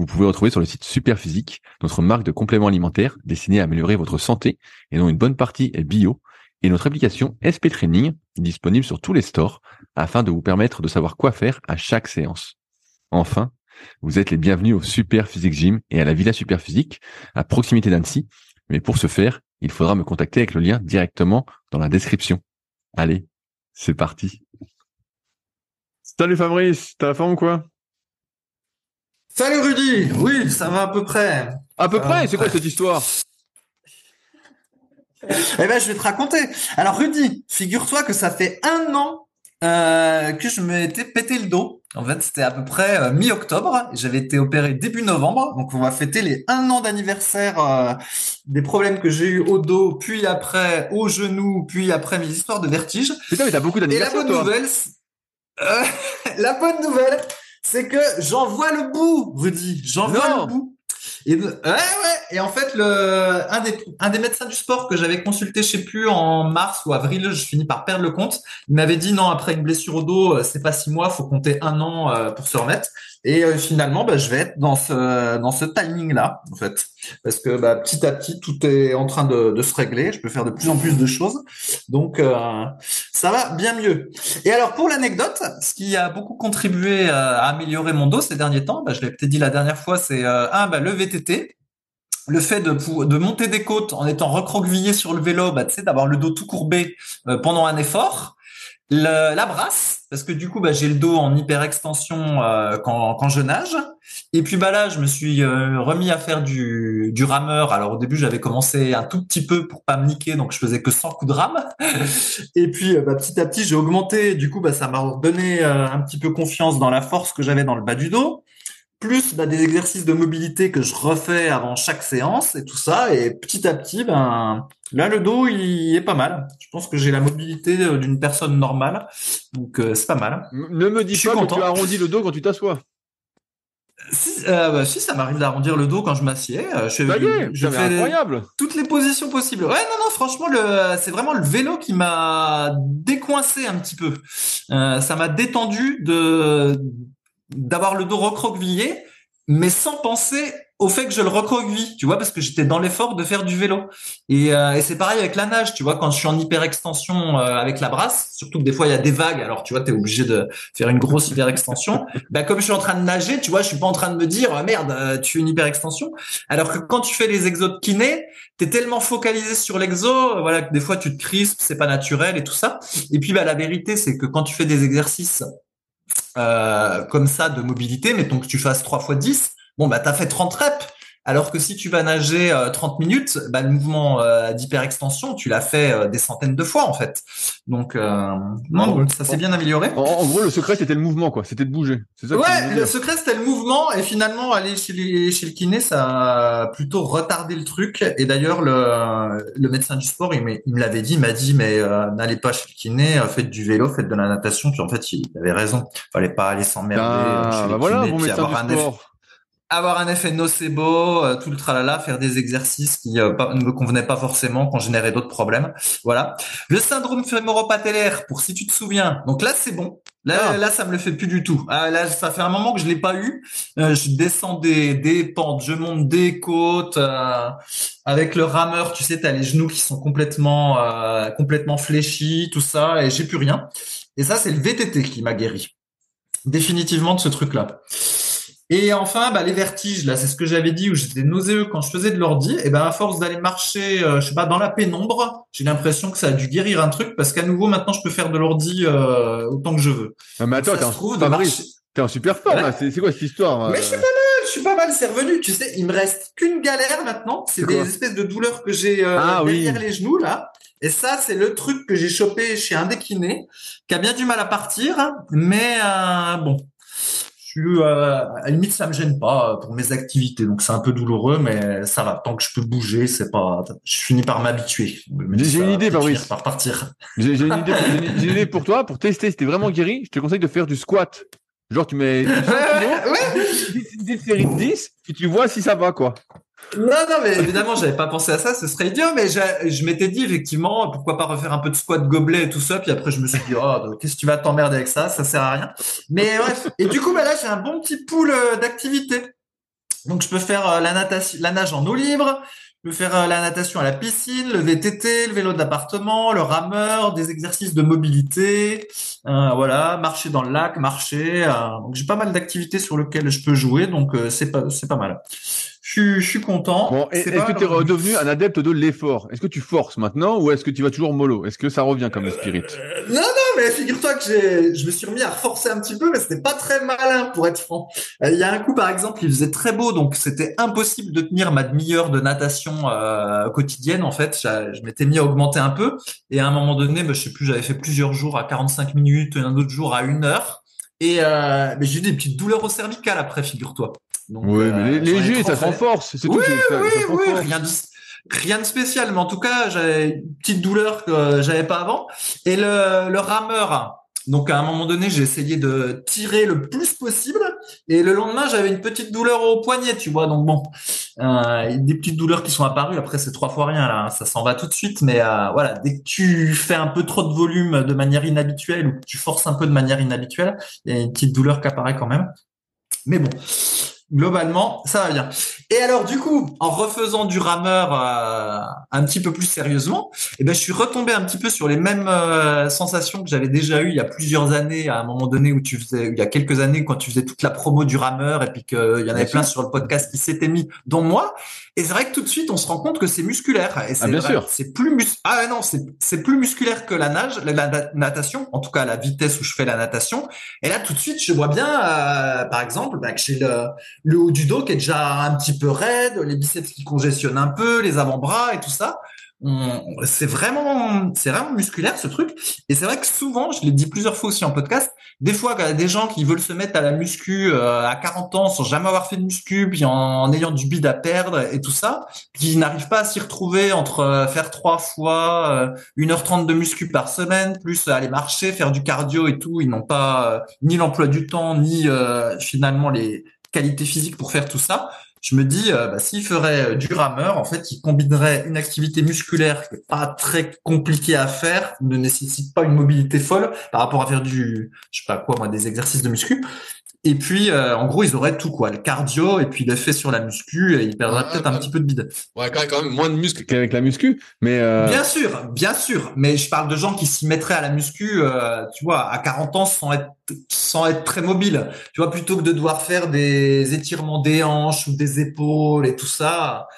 vous pouvez retrouver sur le site Superphysique, notre marque de compléments alimentaires destinée à améliorer votre santé et dont une bonne partie est bio, et notre application SP Training disponible sur tous les stores afin de vous permettre de savoir quoi faire à chaque séance. Enfin, vous êtes les bienvenus au Super Physique Gym et à la Villa Super Physique à proximité d'Annecy. Mais pour ce faire, il faudra me contacter avec le lien directement dans la description. Allez, c'est parti. Salut Fabrice, t'as la forme ou quoi? Salut Rudy Oui, ça va à peu près. À peu près C'est quoi cette histoire? Eh ben, je vais te raconter. Alors Rudy, figure-toi que ça fait un an euh, que je m'étais pété le dos. En fait, c'était à peu près euh, mi-octobre. J'avais été opéré début novembre. Donc, on va fêter les un an d'anniversaire euh, des problèmes que j'ai eu au dos, puis après au genou, puis après mes histoires de vertige. Putain, mais t'as beaucoup Et la d'anniversaires, bonne toi nouvelle, euh, la bonne nouvelle, c'est que j'en vois le bout, Rudy. J'en vois le bout. Et de- ouais, ouais. Et en fait, le un des un des médecins du sport que j'avais consulté, je sais plus en mars ou avril, je finis par perdre le compte. Il m'avait dit non, après une blessure au dos, euh, c'est pas six mois, faut compter un an euh, pour se remettre. Et euh, finalement, bah, je vais être dans ce dans ce timing là, en fait, parce que bah, petit à petit, tout est en train de, de se régler. Je peux faire de plus en plus de choses, donc euh, ça va bien mieux. Et alors pour l'anecdote, ce qui a beaucoup contribué euh, à améliorer mon dos ces derniers temps, bah, je l'ai peut-être dit la dernière fois, c'est euh, un bah, le VTT. Le fait de, de monter des côtes en étant recroquevillé sur le vélo, bah, d'avoir le dos tout courbé euh, pendant un effort. Le- la brasse, parce que du coup, bah, j'ai le dos en hyperextension euh, quand, quand je nage. Et puis bah là, je me suis euh, remis à faire du, du rameur. Alors au début, j'avais commencé un tout petit peu pour pas me niquer, donc je faisais que 100 coups de rame. Et puis euh, bah, petit à petit, j'ai augmenté. Du coup, bah, ça m'a donné euh, un petit peu confiance dans la force que j'avais dans le bas du dos. Plus bah, des exercices de mobilité que je refais avant chaque séance et tout ça. Et petit à petit, ben là, le dos, il est pas mal. Je pense que j'ai la mobilité euh, d'une personne normale, donc euh, c'est pas mal. Ne me dis Je pas content. que tu arrondis le dos quand tu t'assois. Si, euh, bah, si ça m'arrive d'arrondir le dos quand je m'assieds, euh, je, est, je mais fais incroyable. toutes les positions possibles. Ouais, non, non, franchement, le, c'est vraiment le vélo qui m'a décoincé un petit peu. Euh, ça m'a détendu de d'avoir le dos recroquevillé, mais sans penser au fait que je le recroqueville, tu vois, parce que j'étais dans l'effort de faire du vélo. Et, euh, et c'est pareil avec la nage, tu vois, quand je suis en hyperextension euh, avec la brasse, surtout que des fois il y a des vagues, alors tu vois, t'es obligé de faire une grosse hyperextension. bah comme je suis en train de nager, tu vois, je suis pas en train de me dire euh, merde, euh, tu fais une hyperextension. Alors que quand tu fais les exos de kiné, t'es tellement focalisé sur l'exo, voilà, que des fois tu te crispes, c'est pas naturel et tout ça. Et puis bah la vérité, c'est que quand tu fais des exercices euh, comme ça de mobilité, mettons que tu fasses 3 fois 10, bon bah t'as fait 30 reps. Alors que si tu vas nager euh, 30 minutes, bah, le mouvement euh, d'hyperextension, tu l'as fait euh, des centaines de fois en fait. Donc euh, non, ça s'est bien amélioré. En, en gros, le secret, c'était le mouvement, quoi. C'était de bouger. C'est ça Ouais, le secret c'était le mouvement et finalement aller chez, les, chez le kiné ça a plutôt retardé le truc et d'ailleurs le, le médecin du sport il, me l'avait dit, il m'a dit mais euh, n'allez pas chez le kiné, euh, faites du vélo, faites de la natation puis en fait il avait raison, fallait pas aller s'emmerder euh, Ah, chez bah les voilà, kinés bon puis avoir un effet sport. Avoir un effet nocebo, euh, tout le tralala, faire des exercices qui euh, pas- ne me convenaient pas forcément, qu'on générait d'autres problèmes. Voilà. Le syndrome fémoro-patellaire, pour si tu te souviens. Donc là, c'est bon. Là, Ah. là, ça me le fait plus du tout. Ah, là, ça fait un moment que je l'ai pas eu. Euh, je descends des, des pentes, je monte des côtes. euh, avec le rameur, tu sais, t'as les genoux qui sont complètement, euh, complètement fléchis, tout ça, et j'ai plus rien. Et ça, c'est le VTT qui m'a guéri. Définitivement de ce truc-là. Et enfin, bah, les vertiges, là, c'est ce que j'avais dit, où j'étais nauséeux quand je faisais de l'ordi. Et ben, à force d'aller marcher, euh, je sais pas, dans la pénombre, j'ai l'impression que ça a dû guérir un truc, parce qu'à nouveau, maintenant, je peux faire de l'ordi euh, autant que je veux. Non, mais attends, t'es en, en super forme, c'est quoi cette histoire Mais je suis pas mal, je suis pas mal, c'est revenu. Tu sais, il me reste qu'une galère maintenant. C'est des espèces de douleurs que j'ai euh, ah derrière les genoux, là. Et ça, c'est le truc que j'ai chopé chez un décliné, qui a bien du mal à partir, mais euh, bon, suis, euh, à la limite, ça me gêne pas pour mes activités, donc c'est un peu douloureux, mais ça va. Tant que je peux bouger, c'est pas. Je finis par m'habituer. J'ai une idée, Fabrice. Par partir. J'ai une une idée pour toi, pour tester. Si t'es vraiment guéri, je te conseille de faire du squat. Genre, tu mets 100 kilos, série de 10, et tu vois si ça va, quoi. Non, non, mais évidemment, j'avais pas pensé à ça, ce serait idiot, mais je m'étais dit, effectivement, pourquoi pas refaire un peu de squat gobelet et tout ça, puis après, je me suis dit, oh, qu'est-ce que tu vas t'emmerder avec ça, ça sert à rien. Mais bref. Et du coup, bah là, j'ai un bon petit pool euh, d'activités. Donc, je peux faire euh, la natation, la nage en eau libre, je peux faire euh, la natation à la piscine, le VTT, le vélo d'appartement, le rameur, des exercices de mobilité, voilà, marcher dans le lac, marcher. donc j'ai pas mal d'activités sur lesquelles je peux jouer, donc c'est pas c'est pas mal je, suis content. Bon, est-ce que tu es redevenu un adepte de l'effort? Est-ce que tu forces maintenant ou est-ce que tu vas toujours mollo? Est-ce que ça revient comme le spirit? euh, Non, non, mais figure-toi que j'ai, je me suis remis à forcer un petit peu, mais c'était pas très malin pour être franc. Euh, il y a un coup, par exemple, il faisait très beau, donc c'était impossible de tenir ma demi-heure de natation euh, quotidienne. En fait, je, m'étais mis à augmenter un peu, et à un moment donné, bah, je sais plus, j'avais fait plusieurs jours à 45 minutes, un autre jour à une heure. Et euh, j'ai eu des petites douleurs au cervical après, figure-toi. oui, mais euh, léger, ça renforce. C'est oui, tout, oui, oui, rien de, rien de spécial. Mais en tout cas, j'avais une petite douleur que j'avais pas avant. Et le, le rameur, donc à un moment donné, j'ai essayé de tirer le plus possible et le lendemain, j'avais une petite douleur au poignet, tu vois. Donc bon, euh, des petites douleurs qui sont apparues. Après, c'est trois fois rien là, hein. ça s'en va tout de suite. Mais euh, voilà, dès que tu fais un peu trop de volume de manière inhabituelle ou que tu forces un peu de manière inhabituelle, il y a une petite douleur qui apparaît quand même. Mais bon, globalement, ça va bien. Et alors, du coup, en refaisant du rameur euh, un petit peu plus sérieusement, eh ben, je suis retombé un petit peu sur les mêmes euh, sensations que j'avais déjà eues il y a plusieurs années, à un moment donné où tu faisais, il y a quelques années, quand tu faisais toute la promo du rameur et puis qu'il y en avait plein sur le podcast qui s'étaient mis, dont moi. Et c'est vrai que tout de suite, on se rend compte que c'est musculaire. Et c'est ah, bien sûr. C'est plus mus ah non, c'est c'est plus musculaire que la nage, la, natation. En tout cas, la vitesse où je fais la natation. Et là, tout de suite, je vois bien, euh, par exemple, bah, que j'ai le le haut du dos qui est déjà un petit peu raide, les biceps qui congestionnent un peu, les avant-bras et tout ça c'est vraiment, c'est vraiment musculaire ce truc. Et c'est vrai que souvent, je l'ai dit plusieurs fois aussi en podcast, des fois, il y a des gens qui veulent se mettre à la muscu euh, à 40 ans sans jamais avoir fait de muscu, puis en, ayant du bide à perdre et tout ça, qui n'arrivent pas à s'y retrouver entre euh, faire trois fois 1h30 euh, de muscu par semaine, plus aller marcher, faire du cardio et tout. Ils n'ont pas ni l'emploi du temps, ni finalement les qualités physiques pour faire tout ça je me dis, euh, bah, s'il ferait euh, du rameur, en fait, il combinerait une activité musculaire qui est pas très compliquée à faire, ne nécessite pas une mobilité folle par rapport à faire du, je sais pas quoi, moi, des exercices de muscu. Et puis, euh, en gros, ils auraient tout quoi, le cardio et puis l'effet sur la muscu, et ils perdraient peut-être un petit peu de bide. Ouais, quand même moins de muscles qu'avec la muscu, mais euh... bien sûr, bien sûr. Mais je parle de gens qui s'y mettraient à la muscu, euh, tu vois, à 40 ans sans être sans être très mobile. Tu vois, plutôt que de devoir faire des étirements des hanches ou des épaules et tout ça.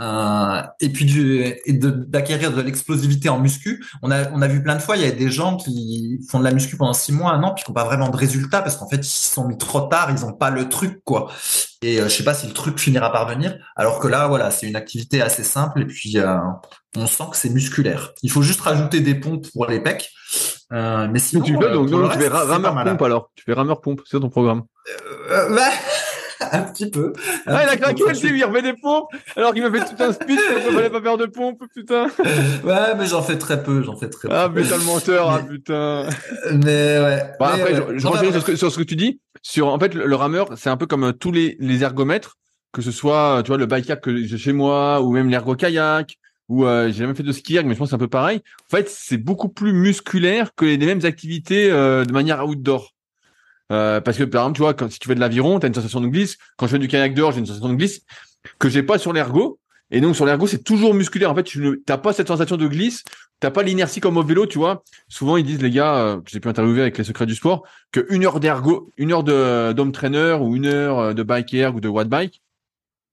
Euh, et puis du, et d'acquérir de, l'explosivité en muscu. On a, on a vu plein de fois, il y a des gens qui font de la muscu pendant six mois, un an, puis qui n'ont pas vraiment de résultats parce qu'en fait, ils se sont mis trop tard, ils n'ont pas le truc, quoi. Et euh, je sais pas si le truc finira par venir. Alors que là, voilà, c'est une activité assez simple et puis euh, on sent que c'est musculaire. Il faut juste rajouter des pompes pour les pecs. Euh, mais sinon, tu fais donc, tu fais rameur pompe alors. Tu fais rameur pompe, c'est ton programme. Bah, un petit peu. ah, il a craqué aussi, il remet des pompes, alors qu'il m'a fait tout un speech il fallait pas faire de pompes, putain. Ouais, mais j'en fais très peu, j'en fais très ah, peu. Ah, putain, le menteur, ah, putain. Mais ouais. Bah, après, je, je sur, ce que tu dis. Sur, en fait, le, rameur, c'est un peu comme euh, tous les, les ergomètres, que ce soit, tu vois, le bike que j'ai chez moi, ou même l'ergo kayak, ou euh, j'ai jamais fait de ski mais je pense que c'est un peu pareil. En fait, c'est beaucoup plus musculaire que les, les mêmes activités euh, de manière outdoor. Euh, parce que par exemple, tu vois, quand si tu fais de l'aviron, tu as une sensation de glisse. Quand je fais du kayak dehors, j'ai une sensation de glisse que j'ai pas sur l'ergo. Et donc sur l'ergo, c'est toujours musculaire. En fait, tu n'as pas cette sensation de glisse, t'as pas l'inertie comme au vélo, tu vois. Souvent ils disent les gars, euh, que j'ai pu interviewer avec les secrets du sport, que une heure d'ergo, une heure de d'home trainer ou une heure euh, de bike erg ou de watt bike,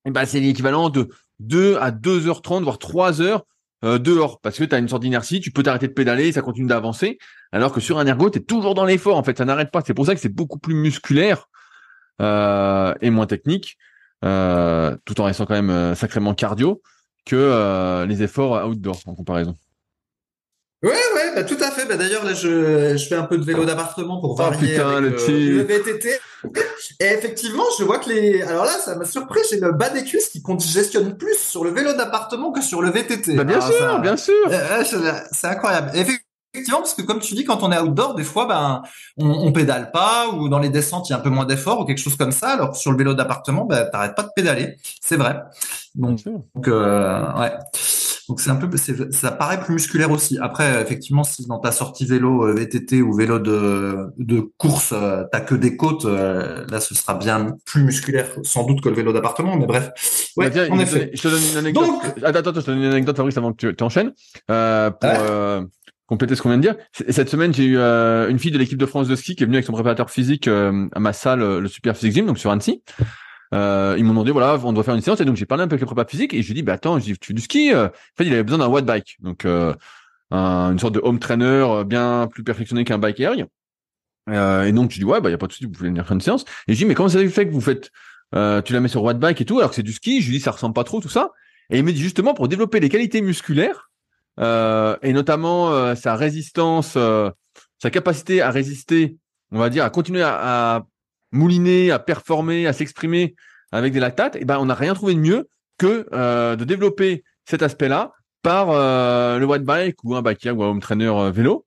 eh ben c'est l'équivalent de 2 à 2h30 voire 3 heures euh, dehors parce que tu as une sorte d'inertie, tu peux t'arrêter de pédaler, ça continue d'avancer alors que sur un ergo, tu es toujours dans l'effort en fait, ça n'arrête pas. C'est pour ça que c'est beaucoup plus musculaire et moins technique. Euh, tout en restant quand même euh, sacrément cardio, que euh, les efforts outdoor en comparaison. Ouais, ouais, bah, tout à fait. Bah, D'ailleurs, là, je, je fais un peu de vélo d'appartement pour oh, varier le, VTT. Et effectivement, je vois que les. Alors là, ça m'a surpris. J'ai le bas des cuisses qui congestionne plus sur le vélo d'appartement que sur le VTT. Bah, bien sûr, bien sûr. C'est incroyable. Effectivement, parce que comme tu dis, quand on est outdoor, des fois, ben, on, on pédale pas, ou dans les descentes, il y a un peu moins d'effort, ou quelque chose comme ça. Alors sur le vélo d'appartement, ben, t'arrêtes pas de pédaler. C'est vrai. Donc, donc euh, ouais. Donc c'est un peu, ça paraît plus musculaire aussi. Après, effectivement, si dans ta sortie vélo euh, VTT ou vélo de, de course, euh, t'as que des côtes, là, ce sera bien plus musculaire, sans doute que le vélo d'appartement. Mais bref, ouais, bah, en effet. Je te donne une anecdote. Attends, attends, je te donne une anecdote, Fabrice, avant que tu enchaînes. Euh, pour, compléter ce qu'on vient de dire. Cette semaine, j'ai eu euh, une fille de l'équipe de France de ski qui est venue avec son préparateur physique euh, à ma salle, euh, le Super Physique Gym, donc sur Annecy. Ils m'ont demandé, voilà, on doit faire une séance, et donc j'ai parlé un peu avec le prépa physique, et je lui dit, bah attends, je dis, tu fais du ski En fait, il avait besoin d'un watt bike, donc une sorte de home trainer bien plus perfectionné qu'un bike aérien. et donc, je dis, ouais, bah y a pas de souci, vous pouvez venir faire une séance. Et je dis, mais comment ça fait que vous faites, tu la mets sur watt bike et tout, alors que c'est du ski? Je lui dis, ça ressemble pas trop, tout ça. Et il me dit justement, pour développer les qualités musculaires, euh, et notamment euh, sa résistance, euh, sa capacité à résister, on va dire, à continuer à, mouliner, à performer, à s'exprimer avec des lactates, et ben on n'a rien trouvé de mieux que de développer cet aspect-là par le white bike ou un bike ou un home trainer vélo,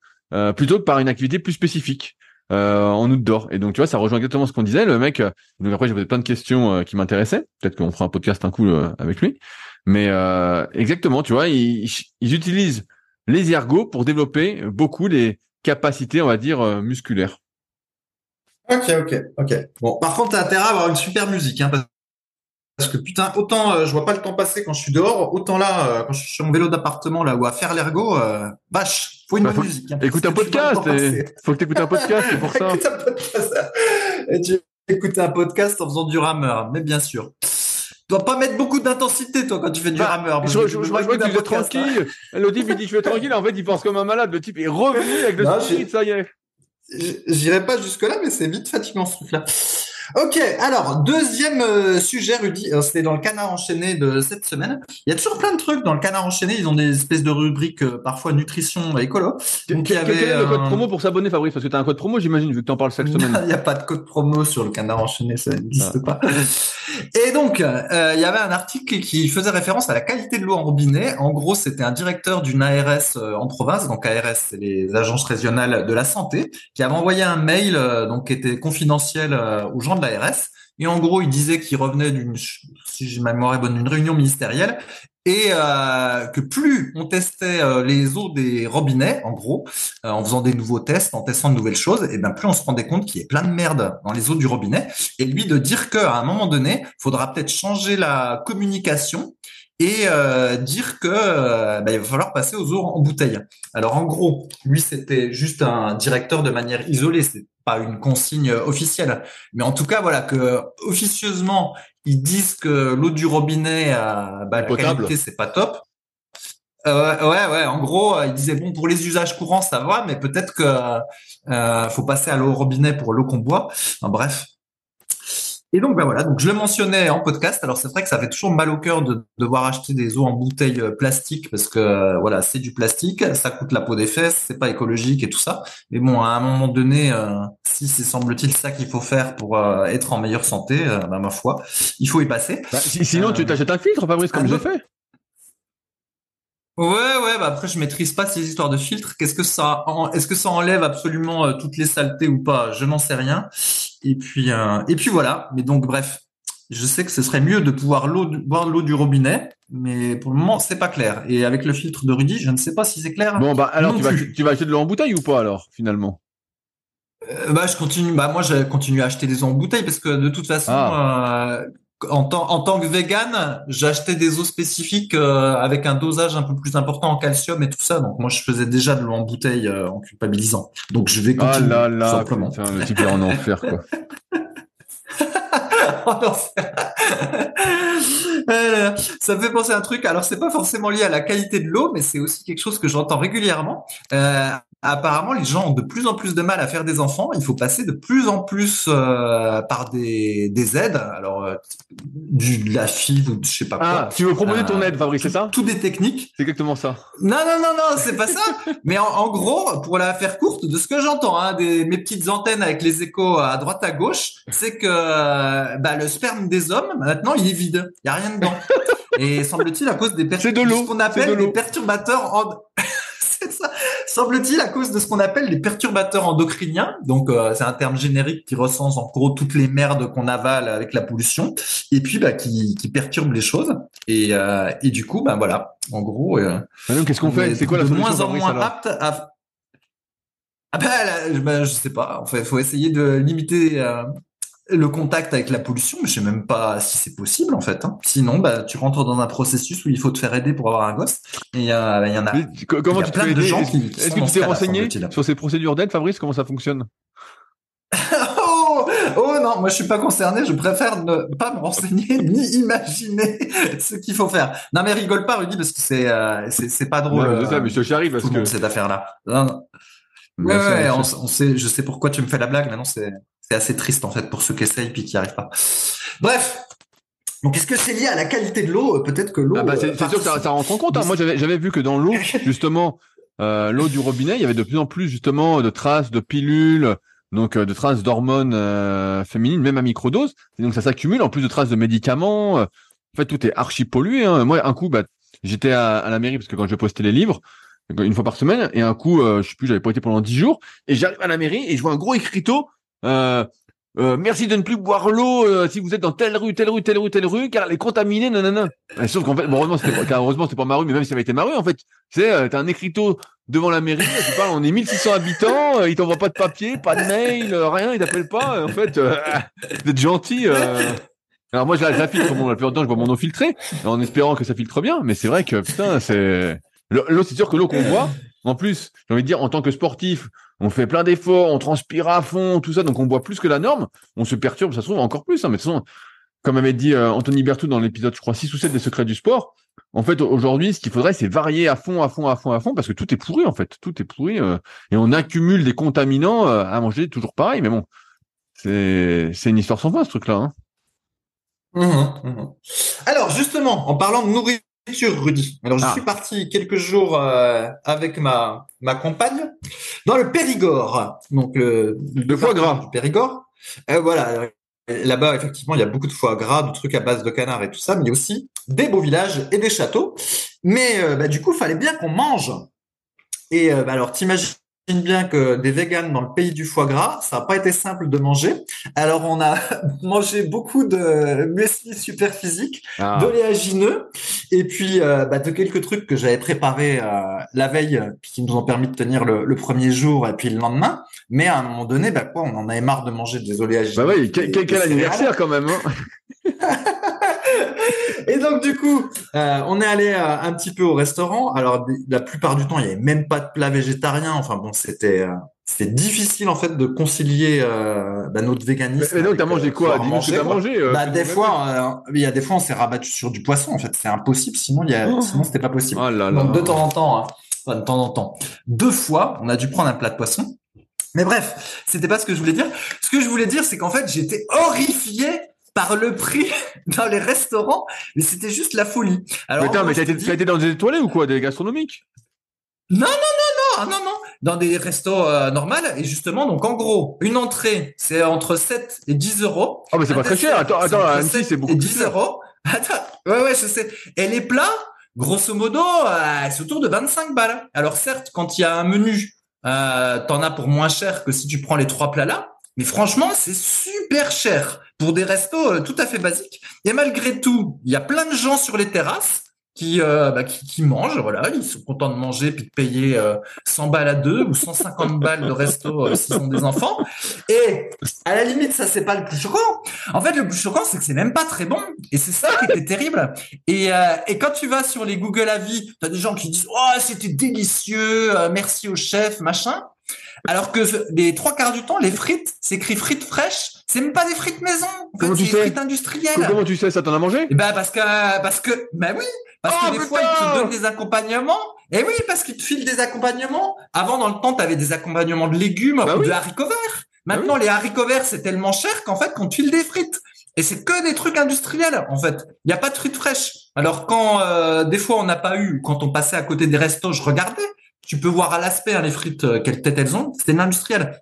plutôt que par une activité plus spécifique. en outdoor. Et donc, tu vois, ça rejoint exactement ce qu'on disait. Le mec, donc après, j'ai plein de questions qui m'intéressaient. Peut-être qu'on fera un podcast un coup avec lui. Mais euh, exactement, tu vois, ils, utilisent les ergots pour développer beaucoup les capacités, on va dire, euh, musculaires. Ok, ok, ok. Bon, par contre, t'as intérêt à avoir une super musique, hein, parce que putain, autant euh, je vois pas le temps passer quand je suis dehors, autant là, quand je suis sur mon vélo d'appartement là ou à faire l'ergo, vache, faut une bah, bonne musique. Hein, écoute un podcast, faut que écoutes un podcast, c'est pour ça. écoute un podcast. Et tu écoutes un podcast en faisant du rameur, mais bien sûr dois pas mettre beaucoup d'intensité, toi, quand tu fais du bah, rameur. Je, je, je, vois que tu fais tranquille. L'audible, il dit, je vais tranquille. En fait, il pense comme un malade. Le type est revenu avec le spirit, ça y est. J'irai pas jusque là, mais c'est vite fatigant, ce truc-là. Ok, alors deuxième euh, sujet, Rudy, c'était dans le canard enchaîné de cette semaine. Il y a toujours plein de trucs dans le canard enchaîné. Ils ont des espèces de rubriques, euh, parfois nutrition écolo. Donc il y avait quel est le code promo pour s'abonner, Fabrice? Parce que tu as un code promo, j'imagine, vu que tu en parles chaque semaine. Il n'y a pas de code promo sur le canard enchaîné, ça n'existe ah. pas. Et donc euh, il y avait un article qui faisait référence à la qualité de l'eau en robinet. En gros, c'était un directeur d'une ARS en province. Donc ARS, c'est les agences régionales de la santé, qui avait envoyé un mail donc qui était confidentiel aux gens de. Et en gros, il disait qu'il revenait d'une, si bonne, réunion ministérielle et euh, que plus on testait euh, les eaux des robinets, en gros, euh, en faisant des nouveaux tests, en testant de nouvelles choses, et bien plus on se rendait compte qu'il y a plein de merde dans les eaux du robinet. Et lui de dire qu'à un moment donné, il faudra peut-être changer la communication et dire que bah, il va falloir passer aux eaux en bouteille. Alors en gros, lui c'était juste un directeur de manière isolée, pas une consigne officielle, mais en tout cas voilà que officieusement ils disent que l'eau du robinet, euh, bah, la qualité c'est pas top. Euh, ouais, ouais. En gros, ils disaient bon pour les usages courants ça va, mais peut-être que euh, faut passer à l'eau robinet pour l'eau qu'on boit. bref, et donc, ben voilà, donc je le mentionnais en podcast. Alors c'est vrai que ça fait toujours mal au cœur de devoir acheter des eaux en bouteille euh, plastique parce que euh, voilà, c'est du plastique, ça coûte la peau des fesses, c'est pas écologique et tout ça. Mais bon, à un moment donné, euh, si c'est semble-t-il ça qu'il faut faire pour être en meilleure santé, ben, ma foi, il faut y passer. Bah, sinon, tu t'achètes un filtre, Fabrice, comme j'ai fait. Ouais, ouais, bah après je maîtrise pas ces histoires de filtres. Qu'est-ce que ça, est-ce que ça enlève absolument toutes les saletés ou pas? Je n'en sais rien. Et puis, euh, et puis voilà. Mais donc, bref, je sais que ce serait mieux de pouvoir l'eau, boire l'eau du robinet, mais pour le moment, c'est pas clair. Et avec le filtre de Rudy, je ne sais pas si c'est clair. Bon, bah alors, tu vas, tu vas acheter de l'eau en bouteille ou pas alors, finalement? Euh, Bah, je continue. Bah, moi, je continue à acheter des eaux en bouteille parce que de toute façon, ah. euh, en, tant, en tant que vegan, j'achetais des eaux spécifiques euh, avec un dosage un peu plus important en calcium et tout ça. Donc moi, je faisais déjà de l'eau en bouteille euh, en culpabilisant. Donc je vais Ah continuer là tout là, simplement. putain, le type est en enfer, quoi. Oh non, Euh, ça me fait penser à un truc. Alors, c'est pas forcément lié à la qualité de l'eau, mais c'est aussi quelque chose que j'entends régulièrement. Euh, apparemment, les gens ont de plus en plus de mal à faire des enfants. Il faut passer de plus en plus euh, par des, des aides. Alors, euh, du, de la FIV ou de je sais pas quoi. Ah, tu veux proposer ton Euh, aide, Fabrice, c'est ça Tout des techniques. C'est exactement ça. Non, non, non, non, c'est pas ça. Mais en, en gros, pour la faire courte, de ce que j'entends, hein, des mes petites antennes avec les échos à droite à gauche, c'est que bah, le sperme des hommes maintenant il est vide, il y a rien dedans. Et semble-t-il à cause des per- C'est de l'eau, ce qu'on appelle de des perturbateurs en... Semble-t-il à cause de ce qu'on appelle les perturbateurs endocriniens. Donc euh, c'est un terme générique qui recense en gros toutes les merdes qu'on avale avec la pollution et puis bah qui, qui perturbe les choses. Et, euh, et du coup bah voilà, en gros. euh, Ah Qu'est-ce qu'on on fait est C'est quoi la de solution, moins en moins apte à. Ah là, bah, je sais pas. En fait, faut essayer de limiter euh, le contact avec la pollution, mais je sais même pas si c'est possible en fait. hein. Sinon, bah, tu rentres dans un processus où il faut te faire aider pour avoir un gosse. Et il y en a. Comment il y a tu plein de aider? gens Est-ce qui- que tu t'es renseigné sur ces procédures d'aide, Fabrice? Comment ça fonctionne? Oh, oh non, moi je suis pas concerné. Je préfère ne pas me renseigner ni imaginer ce qu'il faut faire. Non mais rigole pas, Rudy, parce que c'est euh, c'est c'est pas drôle. Ouais, je sais, euh, mais je- j'y arrive tout parce que. cette affaire-là. Ouais, on sait, je sais pourquoi tu me fais la blague, maintenant c'est, c'est assez triste en fait pour ceux qui essayent puis qui n'y arrivent pas. Bref. Donc est-ce que c'est lié à la qualité de l'eau? Peut-être que l'eau. Ah bah, c'est euh, c'est sûr que ça, ça rentre en compte. hein. Moi, j'avais vu que dans l'eau, justement, euh, l'eau du robinet, il y avait de plus en plus justement de traces de pilules, donc euh, de traces d'hormones euh, féminines, même à microdose. Et donc ça s'accumule en plus de traces de médicaments. En fait, tout est archi pollué. Hein. Moi, un coup, bah, j'étais à, à la mairie parce que quand je postais les livres une fois par semaine, et un coup, je sais plus, j'avais pas été pendant dix jours, et j'arrive à la mairie et je vois un gros écriteau. Euh, euh, merci de ne plus boire l'eau euh, si vous êtes dans telle rue, telle rue, telle rue, telle rue, car elle est contaminée, nanana. Et sauf qu'en fait, bon, heureusement, c'était pas, heureusement, pas ma rue, mais même si ça avait été ma rue, en fait, tu sais, euh, t'as un écriteau devant la mairie, tu parles, on est 1600 habitants, euh, ils t'envoient pas de papier, pas de mail, euh, rien, ils t'appellent pas, euh, en fait, euh, vous êtes gentil. euh. Alors moi, je la, je la filtre, bon, je bois mon eau filtrée, en espérant que ça filtre bien, mais c'est vrai que, putain, c'est... L'eau, c'est sûr que l'eau qu'on boit, en plus, j'ai envie de dire, en tant que sportif, on fait plein d'efforts, on transpire à fond, tout ça, donc on boit plus que la norme, on se perturbe, ça se trouve encore plus. Hein, mais de toute façon, comme avait dit euh, Anthony Berthoud dans l'épisode, je crois, 6 ou 7 des secrets du sport, en fait, aujourd'hui, ce qu'il faudrait, c'est varier à fond, à fond, à fond, à fond, parce que tout est pourri, en fait. Tout est pourri. euh, et on accumule des contaminants euh, à manger toujours pareil, mais bon, c'est une histoire sans fin, ce truc-là. Hein. Mhm, mhm. Alors justement, en parlant de nourriture, Rudy. Alors je Ah. suis parti quelques jours euh, avec ma ma compagne dans le Périgord. Donc le, Le foie gras. du Périgord. Euh, voilà. Là-bas, effectivement, il y a beaucoup de foie gras, de trucs à base de canard et tout ça, mais il y a aussi des beaux villages et des châteaux. Mais euh, bah, du coup, il fallait bien qu'on mange. Et euh, bah, alors, t'imagines bien que des véganes dans le pays du foie gras, ça n'a pas été simple de manger. Alors, on a mangé beaucoup de muesli super physique, Ah. d'oléagineux, et puis euh, bah, de quelques trucs que j'avais préparés euh, la veille, puis qui nous ont permis de tenir le, le premier jour et puis le lendemain. Mais à un moment donné, bah quoi, on en avait marre de manger des oléagineux. Bah oui, quel, quel, anniversaire quand même. Hein. Et donc du coup, euh, on est allé euh, un petit peu au restaurant. Alors la plupart du temps, il y avait même pas de plat végétarien. Enfin bon, c'était euh, c'était difficile en fait de concilier euh, bah, notre véganisme. Mais, mais donc, avec, t'as mangé quoi Dis-nous ce que t'as mangé. euh, Bah des fois, euh, il y a des fois on s'est rabattu sur du poisson. En fait, c'est impossible. Sinon, il y a, Oh. sinon c'était pas possible. Oh là là. Donc de temps en temps, hein, enfin, de temps en temps, deux fois, on a dû prendre un plat de poisson. Mais bref, c'était pas ce que je voulais dire. Ce que je voulais dire, c'est qu'en fait, j'étais horrifié par le prix dans les restaurants, mais c'était juste la folie. Alors, Mais attends, mais t'as été, été dans des étoilés ou quoi Des gastronomiques? Non, non, non, dans des restos euh, normales. Et justement, donc en gros, une entrée, c'est entre 7 et 10 euros. Ah, mais c'est pas très cher. Attends, attends, à entre Annecy, 7 c'est beaucoup et plus 10 cher. euros. Attends, ouais, ouais, je sais. Et les plats, grosso modo, euh, c'est autour de 25 balles. Alors certes, quand il y a un menu, euh, t'en as pour moins cher que si tu prends les trois plats là. Mais franchement, c'est super cher pour des restos euh, tout à fait basiques. Et malgré tout, il y a plein de gens sur les terrasses qui, euh, bah, qui, qui mangent, voilà, ils sont contents de manger puis de payer euh, 100 balles à deux ou 150 balles de resto euh, s'ils ont des enfants. Et à la limite, ça c'est pas le plus choquant. En fait, le plus choquant, c'est que c'est même pas très bon. Et c'est ça qui était terrible. Et, euh, et quand tu vas sur les Google Avis, tu as des gens qui disent oh c'était délicieux, euh, merci au chef, machin. Alors que les trois quarts du temps, les frites, c'est écrit frites fraîches, c'est même pas des frites maison. En fait, c'est des frites industrielles. Comment tu sais ça T'en as mangé? Eh ben parce que parce que bah oui parce Oh, que des fois ils te donnent des accompagnements. Et oui parce qu'ils te filent des accompagnements. Avant dans le temps tu avais des accompagnements de légumes Bah ou oui. de haricots verts. Maintenant les haricots verts c'est tellement cher qu'en fait qu'on te file des frites. Et c'est que des trucs industriels en fait. Il n'y a pas de frites fraîches. Alors quand euh, des fois on n'a pas eu, quand on passait à côté des restos, je regardais. Tu peux voir à l'aspect hein, les frites euh, quelle tête elles ont. C'était de l'industriel.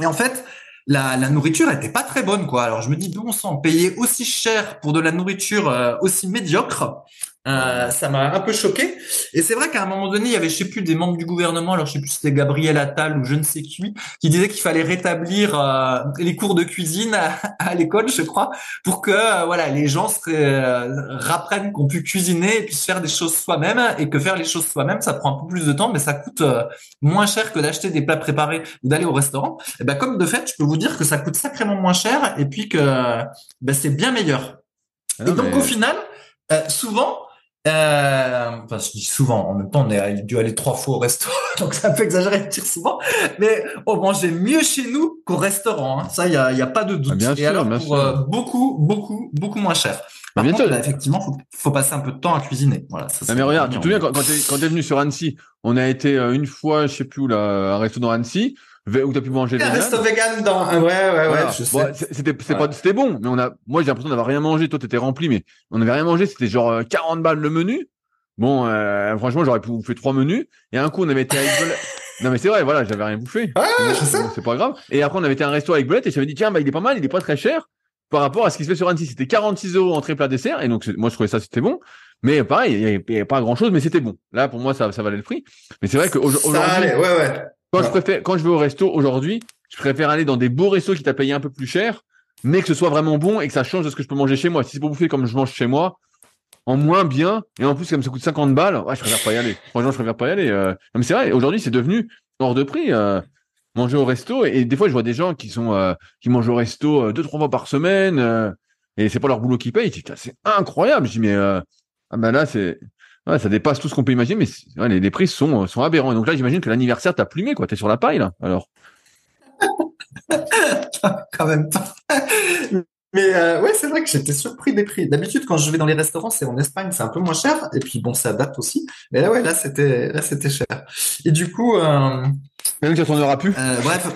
Et en fait, la, nourriture était pas très bonne, quoi. Alors je me dis, bon sang, payer aussi cher pour de la nourriture euh, aussi médiocre, euh, ça m'a un peu choqué. Et c'est vrai qu'à un moment donné, il y avait, je sais plus, des membres du gouvernement, alors je sais plus si c'était Gabriel Attal ou je ne sais qui, qui disait qu'il fallait rétablir euh, les cours de cuisine à, à l'école, je crois, pour que euh, voilà les gens se euh, rapprennent qu'on peut cuisiner et puissent faire des choses soi-même, et que faire les choses soi-même, ça prend un peu plus de temps, mais ça coûte moins cher que d'acheter des plats préparés ou d'aller au restaurant. Et ben comme de fait, je peux vous dire que ça coûte sacrément moins cher et puis que ben, c'est bien meilleur. Ah et donc mais- au final, euh, souvent, euh, enfin je dis souvent, en même temps on est dû aller trois fois au resto, donc c'est un peu exagéré de dire souvent, mais on mangeait mieux chez nous qu'au restaurant. hein. Ça, il y a, y a pas de doute. Ah, bien et sûr, alors bien pour sûr. euh, beaucoup, beaucoup, beaucoup moins cher. Par bien contre, sûr. bah, effectivement, faut, faut passer un peu de temps à cuisiner. Voilà. Ça, Ah, mais regarde, tu te souviens quand, quand t'es venu sur Annecy, on a été euh, une fois, je sais plus où là, à un resto dans Annecy, où t'as pu manger vegan. resto vegan dans. Ouais, ouais, ouais, Voilà. je sais. Bon, c'est- c'était c'est Ouais. pas c'était bon, mais on a moi j'ai l'impression d'avoir rien mangé. Toi t'étais rempli, mais on n'avait rien mangé. C'était genre euh, 40 balles le menu. Bon, euh, franchement j'aurais pu bouffer trois menus. Et un coup on avait été avec Belette. Non mais c'est vrai, voilà, j'avais rien bouffé. Ouais, Bon, je sais. bon, c'est pas grave. Et après on avait été à un resto avec Belette et j'avais dit tiens bah il est pas mal, il est pas très cher par rapport à ce qui se fait sur Annecy. C'était 46 euros entrée plat dessert et donc moi je trouvais ça c'était bon. Mais pareil, il y avait, pas grand chose, mais c'était bon. Là pour moi ça ça valait le prix. Mais c'est vrai qu'aujourd'hui ouais, ouais. Quand je préfère, quand je vais au resto aujourd'hui, je préfère aller dans des beaux restos qui t'a payé un peu plus cher, mais que ce soit vraiment bon et que ça change de ce que je peux manger chez moi. Si c'est pour bouffer comme je mange chez moi, en moins bien, et en plus comme ça coûte 50 balles, ouais, je préfère pas y aller. Franchement, je préfère pas y aller. euh. Mais c'est vrai, aujourd'hui c'est devenu hors de prix. euh, manger au resto et, des fois je vois des gens qui sont euh, qui mangent au resto euh, deux trois fois par semaine euh, et c'est pas leur boulot qui paye. C'est incroyable. Je dis mais ah ben là c'est ouais, ça dépasse tout ce qu'on peut imaginer, mais ouais, les, les prix sont sont aberrants. Et donc là j'imagine que l'anniversaire t'as plumé quoi. T'es sur la paille là. Alors quand même pas. Mais euh, ouais, c'est vrai que j'étais surpris des prix. D'habitude, quand je vais dans les restaurants, c'est en Espagne, c'est un peu moins cher. Et puis bon, ça adapte aussi. Mais là, ouais, là, c'était, là, c'était cher. Et du coup, euh, même que ça tournera plus. euh, bref.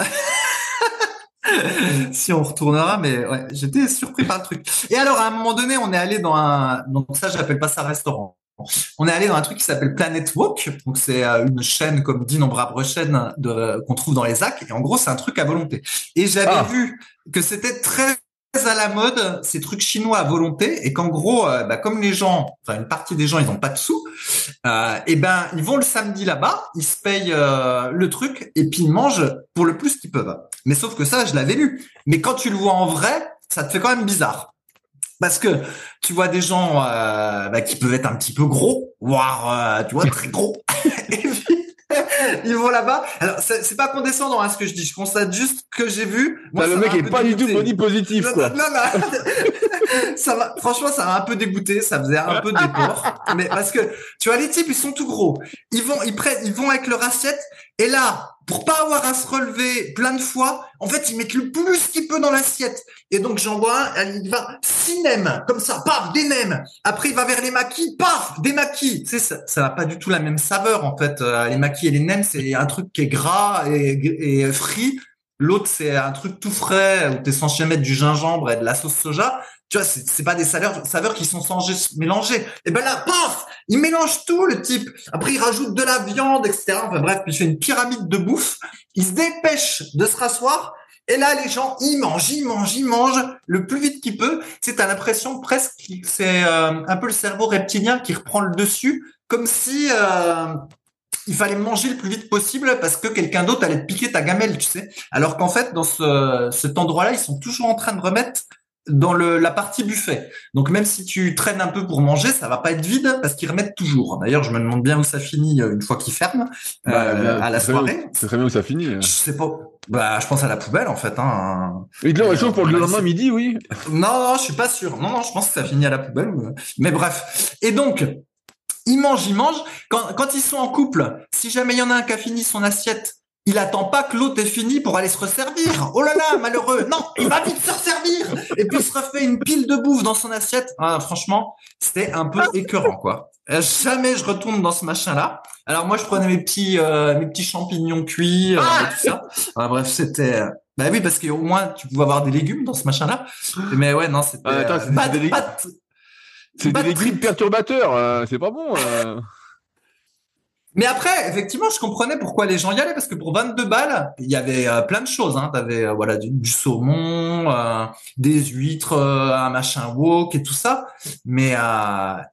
si on retournera, mais ouais, j'étais surpris par le truc. Et alors, à un moment donné, on est allé dans un, donc ça, j'appelle pas ça restaurant. On est allé dans un truc qui s'appelle Planet Walk. Donc, c'est euh, une chaîne, comme d'innombrables chaînes de, qu'on trouve dans les ZAC. Et en gros, c'est un truc à volonté. Et j'avais Ah. vu que c'était très à la mode ces trucs chinois à volonté et qu'en gros, euh, bah, comme les gens, enfin une partie des gens, ils ont pas de sous, euh, et ben ils vont le samedi là-bas, ils se payent euh, le truc et puis ils mangent pour le plus qu'ils peuvent. Mais sauf que ça, je l'avais lu. Mais quand tu le vois en vrai, ça te fait quand même bizarre. Parce que tu vois des gens euh, bah, qui peuvent être un petit peu gros, voire euh, tu vois très gros. et puis ils vont là-bas. Alors c'est pas condescendant à ce que je dis. Je constate juste que j'ai vu. Moi, Bah, le mec est pas du tout body positif quoi. Non, non, non. ça va, franchement, ça m'a un peu dégoûté. Ça faisait un peu déport. Mais parce que, tu vois, les types, ils sont tout gros. Ils vont, ils prennent, ils vont avec leur assiette. Et là, pour pas avoir à se relever plein de fois, en fait, ils mettent le plus qu'ils peuvent dans l'assiette. Et donc, j'en vois un, il va six comme ça, paf, des nems. Après, il va vers les maquis, paf, des maquis. Tu sais, ça, n'a pas du tout la même saveur, en fait. Euh, les maquis et les nems, c'est un truc qui est gras et, et frit. L'autre, c'est un truc tout frais où t'es censé mettre du gingembre et de la sauce soja. Tu vois, c'est c'est pas des saveurs, qui sont se mélanger. Et ben là, paf, il mélange tout, le type. Après, il rajoute de la viande, etc. Enfin bref, il fait une pyramide de bouffe. Il se dépêche de se rasseoir. Et là, les gens, ils mangent, ils mangent, ils mangent le plus vite qu'il peut. Tu sais, t'as l'impression presque que c'est euh, un peu le cerveau reptilien qui reprend le dessus, comme si euh, il fallait manger le plus vite possible parce que quelqu'un d'autre allait te piquer ta gamelle, tu sais. Alors qu'en fait, dans ce, cet endroit-là, ils sont toujours en train de remettre dans le, la partie buffet. Donc même si tu traînes un peu pour manger, ça va pas être vide parce qu'ils remettent toujours. D'ailleurs, je me demande bien où ça finit euh, une fois qu'ils ferment bah, euh, à la soirée. C'est très bien où ça finit. Je sais pas. Bah, je pense à la poubelle en fait. Hein. Et de là, pour le lendemain midi, oui. Non, non, je suis pas sûr. Non, non, je pense que ça finit à la poubelle. Mais bref. Et donc, ils mangent, ils mangent. Quand, quand ils sont en couple, si jamais il y en a un qui a fini son assiette il attend pas que l'autre ait fini pour aller se resservir. Oh là là, malheureux. Non, il va vite se resservir. Et puis il se refait une pile de bouffe dans son assiette. Ah, franchement, c'était un peu écœurant, quoi. Euh, jamais je retourne dans ce machin-là. Alors moi, je prenais mes petits, euh, mes petits champignons cuits, euh, ah tout ça. Ah, bref, c'était. Bah oui, parce qu'au moins tu pouvais avoir des légumes dans ce machin-là. Mais ouais, non, c'était. Ah, c'est des, légumes perturbateurs. c'est pas bon. Mais après, effectivement, je comprenais pourquoi les gens y allaient parce que pour 22 balles, il y avait euh, plein de choses. Hein. T'avais euh, voilà du, saumon, euh, des huîtres, un machin wok et tout ça. Mais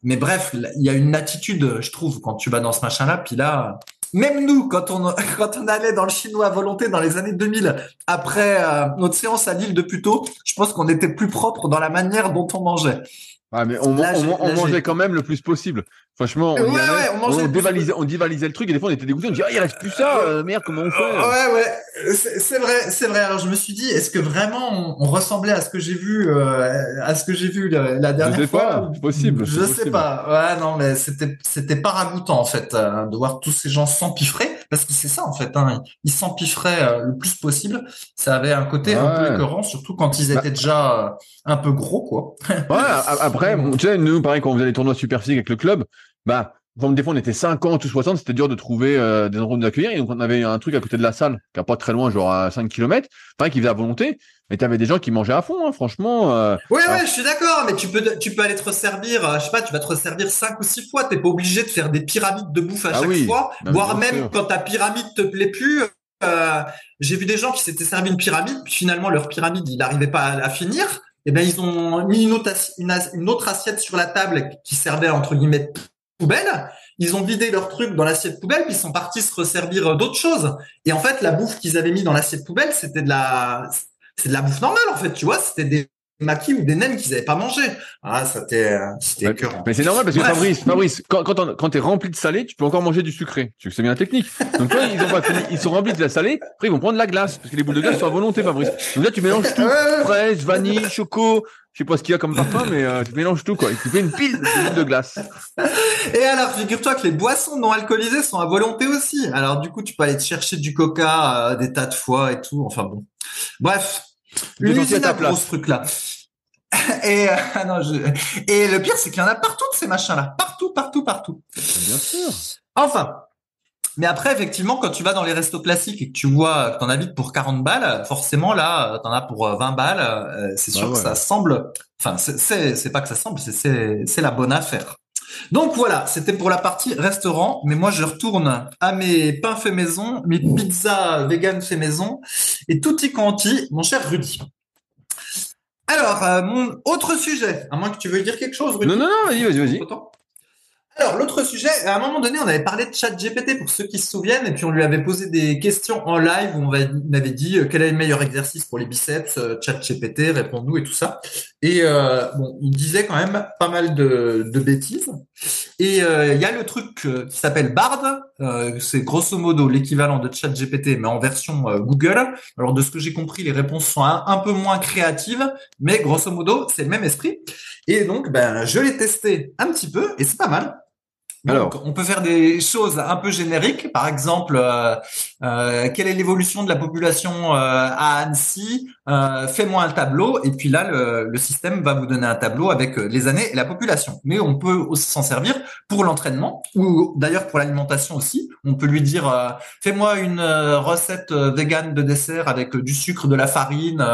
mais bref, il y a une attitude, je trouve, quand tu vas dans ce machin-là. Puis là, même nous, quand on quand on allait dans le chinois à volonté dans les années 2000, après notre séance à Lille de tôt, je pense qu'on était plus propre dans la manière dont on mangeait. Ah, mais on, on mangeait quand même le plus possible. Franchement, on, on, dévalisait, on dévalisait le truc et des fois on était dégoûté, on disait ah il reste plus ça, euh, merde comment on fait Ouais ouais, c'est vrai, c'est vrai. Alors je me suis dit est-ce que vraiment on, ressemblait à ce que j'ai vu, euh, à ce que j'ai vu la, dernière je sais fois pas, possible. Je sais pas. Ouais non mais c'était c'était pas ragoûtant en fait euh, de voir tous ces gens s'empiffrer parce que c'est ça en fait. Hein, ils s'empiffraient le plus possible. Ça avait un côté un peu écœurant, surtout quand ils étaient bah déjà un peu gros quoi. ouais après tu sais nous pareil quand on faisait les tournois super physiques avec le club bah, comme des fois on était 50 ou 60, c'était dur de trouver euh, des endroits où nous accueillir. Et donc on avait un truc à côté de la salle, qui n'est pas très loin, genre à 5 km, pareil qui faisait à volonté. Mais tu avais des gens qui mangeaient à fond, hein, franchement. Euh, oui, ouais, je suis d'accord, mais tu peux, tu peux aller te resservir, euh, je sais pas, tu vas te resservir 5 ou 6 fois. T'es pas obligé de faire des pyramides de bouffe à ah chaque fois, voire même quand ta pyramide te plaît plus. J'ai vu des gens qui s'étaient servi une pyramide, puis finalement leur pyramide, il n'arrivait pas à la finir. Et eh ben ils ont mis une autre, une autre assiette sur la table qui servait entre guillemets poubelle, ils ont vidé leur truc dans l'assiette poubelle, puis ils sont partis se resservir euh, d'autres choses. Et en fait, la bouffe qu'ils avaient mis dans l'assiette poubelle, c'était la, c'est de la bouffe normale en fait, tu vois, c'était des maquis ou des nems qu'ils n'avaient pas mangé. Ah, c'était, c'était Mais c'est normal parce que Fabrice, Fabrice, quand, quand, quand t'es rempli de salé, tu peux encore manger du sucré. Tu sais bien la technique. Donc toi, ils ont pas fini, ils sont remplis de la salée. Après, ils vont prendre de la glace parce que les boules de glace sont à volonté, Fabrice. Donc là, tu mélanges tout, fraise, vanille, choco, je sais pas ce qu'il y a comme parfum, mais euh, tu mélanges tout, quoi. Et tu fais une pile de glace. Et alors, figure-toi que les boissons non alcoolisées sont à volonté aussi. Alors, du coup, tu peux aller te chercher du coca euh, des tas de fois et tout. Enfin bon. Bref. Une usine à gros ce truc-là. Et, euh, non, je... et le pire, c'est qu'il y en a partout de ces machins-là. Partout, partout, partout. Bien sûr. Enfin, mais après, effectivement, quand tu vas dans les restos classiques et que tu vois que t'en as vite pour 40 balles, forcément, là, t'en as pour 20 euh, balles. Euh, c'est sûr bah que ça semble, enfin, c'est, c'est pas que ça semble, c'est, c'est la bonne affaire. Donc voilà, c'était pour la partie restaurant, mais moi je retourne à mes pains faits maison, mes pizzas vegan faits maison et tutti quanti, mon cher Rudy. Alors, euh, mon autre sujet, à moins que tu veuilles dire quelque chose, Rudy. Non, non, non, vas-y, vas-y, vas-y. Alors, l'autre sujet, à un moment donné, on avait parlé de chat GPT pour ceux qui se souviennent, et puis on lui avait posé des questions en live où on, avait dit euh, quel est le meilleur exercice pour les biceps, euh, chat GPT, réponds-nous et tout ça. Et euh, bon, il disait quand même pas mal de, bêtises. Et il y a le truc qui s'appelle Bard, c'est grosso modo l'équivalent de chat GPT, mais en version Google. Alors, de ce que j'ai compris, les réponses sont un peu moins créatives, mais grosso modo, c'est le même esprit. Et donc, ben, je l'ai testé un petit peu, et c'est pas mal. Alors, on peut faire des choses un peu génériques, par exemple, euh, euh, quelle est l'évolution de la population euh, à Annecy? Fais-moi un tableau, et puis là, le, système va vous donner un tableau avec les années et la population. Mais on peut aussi s'en servir pour l'entraînement, ou d'ailleurs pour l'alimentation aussi. On peut lui dire Fais-moi une recette végane de dessert avec du sucre, de la farine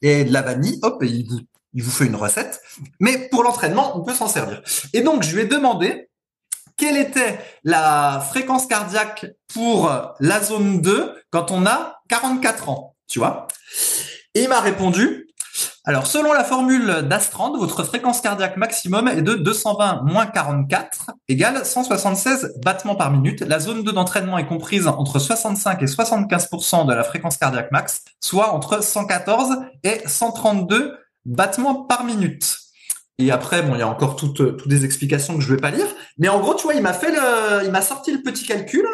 et de la vanille. Hop, et il vous, il vous fait une recette. Mais pour l'entraînement, on peut s'en servir. Et donc, je lui ai demandé quelle était la fréquence cardiaque pour la zone 2 quand on a 44 ans, tu vois Et il m'a répondu, alors selon la formule d'Astrand, votre fréquence cardiaque maximum est de 220 moins 44 égale 176 battements par minute. La zone 2 d'entraînement est comprise entre 65 et 75% de la fréquence cardiaque max, soit entre 114 et 132 battements par minute. Et après, bon, il y a encore toutes, toutes des explications que je vais pas lire. Mais en gros, tu vois, il m'a fait le, il m'a sorti le petit calcul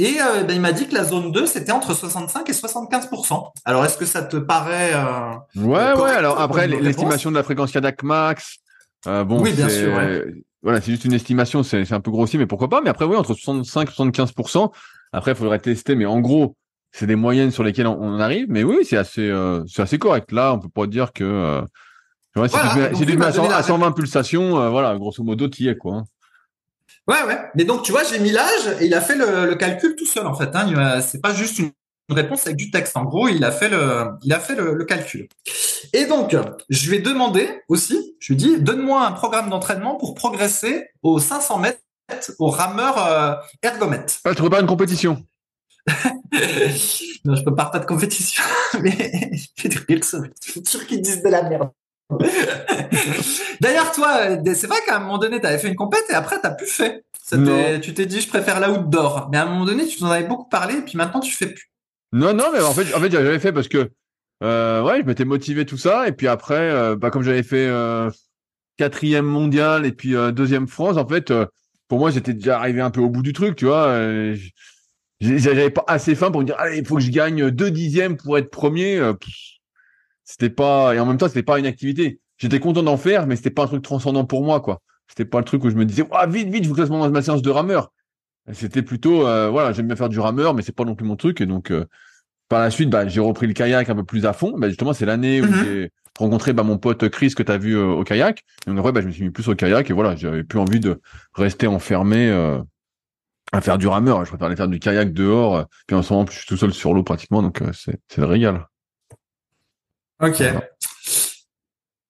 et euh, ben, il m'a dit que la zone 2, c'était entre 65 et 75% Alors, est-ce que ça te paraît euh, Ouais, ouais. Alors après, l'estimation de la fréquence cardiaque max, euh, bon, oui, bien sûr. Voilà, c'est juste une estimation, c'est un peu grossier, mais pourquoi pas. Mais après, oui, entre 65 et 75% Après, il faudrait tester, mais en gros, c'est des moyennes sur lesquelles on, arrive. Mais oui, c'est assez, euh, c'est assez correct. Là, on peut pas dire que euh, si tu mets, à, 120 pulsations, euh, voilà, grosso modo, tu y es quoi. Hein. Ouais, ouais. Mais donc, tu vois, j'ai mis l'âge et il a fait le, calcul tout seul, en fait. Hein. C'est pas juste une réponse avec du texte. En gros, il a fait le, il a fait le, calcul. Et donc, je lui ai demandé aussi, je lui ai dit, donne-moi un programme d'entraînement pour progresser aux 500 mètres au rameur euh, ergomètre. Ah, tu pas une compétition Non, je peux pas de compétition, mais c'est sûr qu'ils disent de la merde. D'ailleurs, toi, c'est vrai qu'à un moment donné, tu avais fait une compète et après, tu n'as plus fait. Tu t'es dit, je préfère l'outdoor. Mais à un moment donné, tu t'en avais beaucoup parlé et puis maintenant, tu fais plus. Non, non, mais en fait, en fait j'avais fait parce que, euh, ouais, je m'étais motivé tout ça. Et puis après, euh, bah, comme j'avais fait euh, quatrième mondial et puis euh, deuxième France, en fait, pour moi, j'étais déjà arrivé un peu au bout du truc, tu vois. J'avais pas assez faim pour me dire, allez, il faut que je gagne deux dixièmes pour être premier. C'était pas, et en même temps, c'était pas une activité. J'étais content d'en faire, mais c'était pas un truc transcendant pour moi, quoi. C'était pas le truc où je me disais, ah, vite, vite, je vous classe ma séance de rameur. C'était plutôt, euh, voilà, j'aime bien faire du rameur, mais c'est pas non plus mon truc. Et donc, euh, par la suite, bah, j'ai repris le kayak un peu plus à fond. Bah, justement, c'est l'année où mhm. j'ai rencontré bah, mon pote Chris que tu as vu euh, au kayak. Et donc, après, bah, je me suis mis plus au kayak et voilà, j'avais plus envie de rester enfermé à faire du rameur. Je préfère aller faire du kayak dehors. Puis en ce moment, je suis tout seul sur l'eau pratiquement, donc c'est le régal. Ok.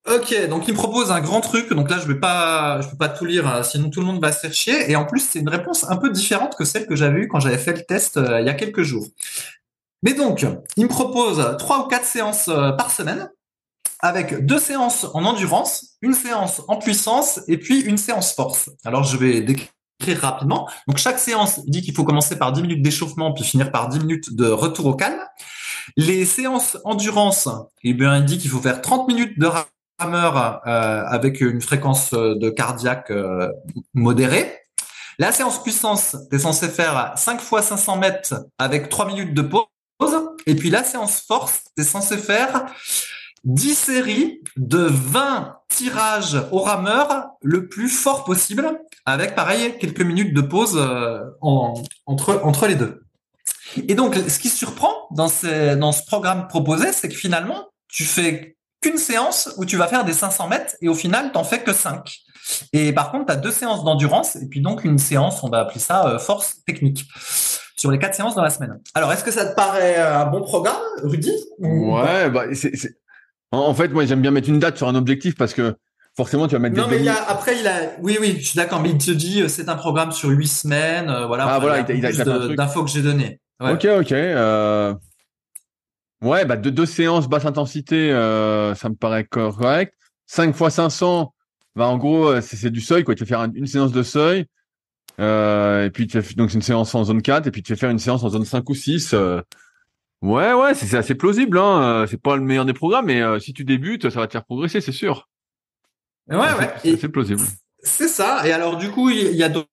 Ok, donc il me propose un grand truc. Donc là, je vais pas, je peux pas tout lire, hein, sinon tout le monde va se faire chier. Et en plus, c'est une réponse un peu différente que celle que j'avais eue quand j'avais fait le test euh, il y a quelques jours. Mais donc, il me propose trois ou quatre séances euh, par semaine, avec deux séances en endurance, une séance en puissance et puis une séance force. Alors, je vais décrire rapidement. Donc, chaque séance dit qu'il faut commencer par 10 minutes d'échauffement puis finir par 10 minutes de retour au calme. Les séances endurance, eh bien, il dit qu'il faut faire 30 minutes de rameur euh, avec une fréquence de cardiaque euh, modérée. La séance puissance, tu es censé faire 5 fois 500 mètres avec 3 minutes de pause. Et puis la séance force, tu es censé faire 10 séries de 20 tirages au rameur le plus fort possible, avec pareil quelques minutes de pause euh, entre, les deux. Et donc, ce qui surprend dans, dans ce programme proposé, c'est que finalement, tu fais qu'une séance où tu vas faire des 500 mètres et au final, t'en fais que 5. Et par contre, tu as deux séances d'endurance et puis donc une séance, on va appeler ça euh, force technique, sur les quatre séances dans la semaine. Alors, est-ce que ça te paraît euh, un bon programme, Rudy? Ouais, bah, c'est, En fait, moi, j'aime bien mettre une date sur un objectif parce que forcément, tu vas mettre non, mais il a, après, il a, oui, oui, je suis d'accord, mais il te dit, euh, c'est un programme sur huit semaines, voilà. Ah, voilà, il, a, d'infos que j'ai donné. Ok, ok. Euh... Ouais, bah deux, deux séances basse intensité, euh, ça me paraît correct. 5 fois 500, bah en gros, euh, c'est du seuil, quoi. Tu vas faire une séance de seuil, euh, et puis tu fais, donc c'est une séance en zone 4, et puis tu vas faire une séance en zone 5 ou 6. Euh. Ouais, ouais, c'est assez plausible. Hein. C'est pas le meilleur des programmes, mais si tu débutes, ça va te faire progresser, c'est sûr. Ouais, ouais. C'est plausible. C'est ça. Et alors, du coup, il y a d'autres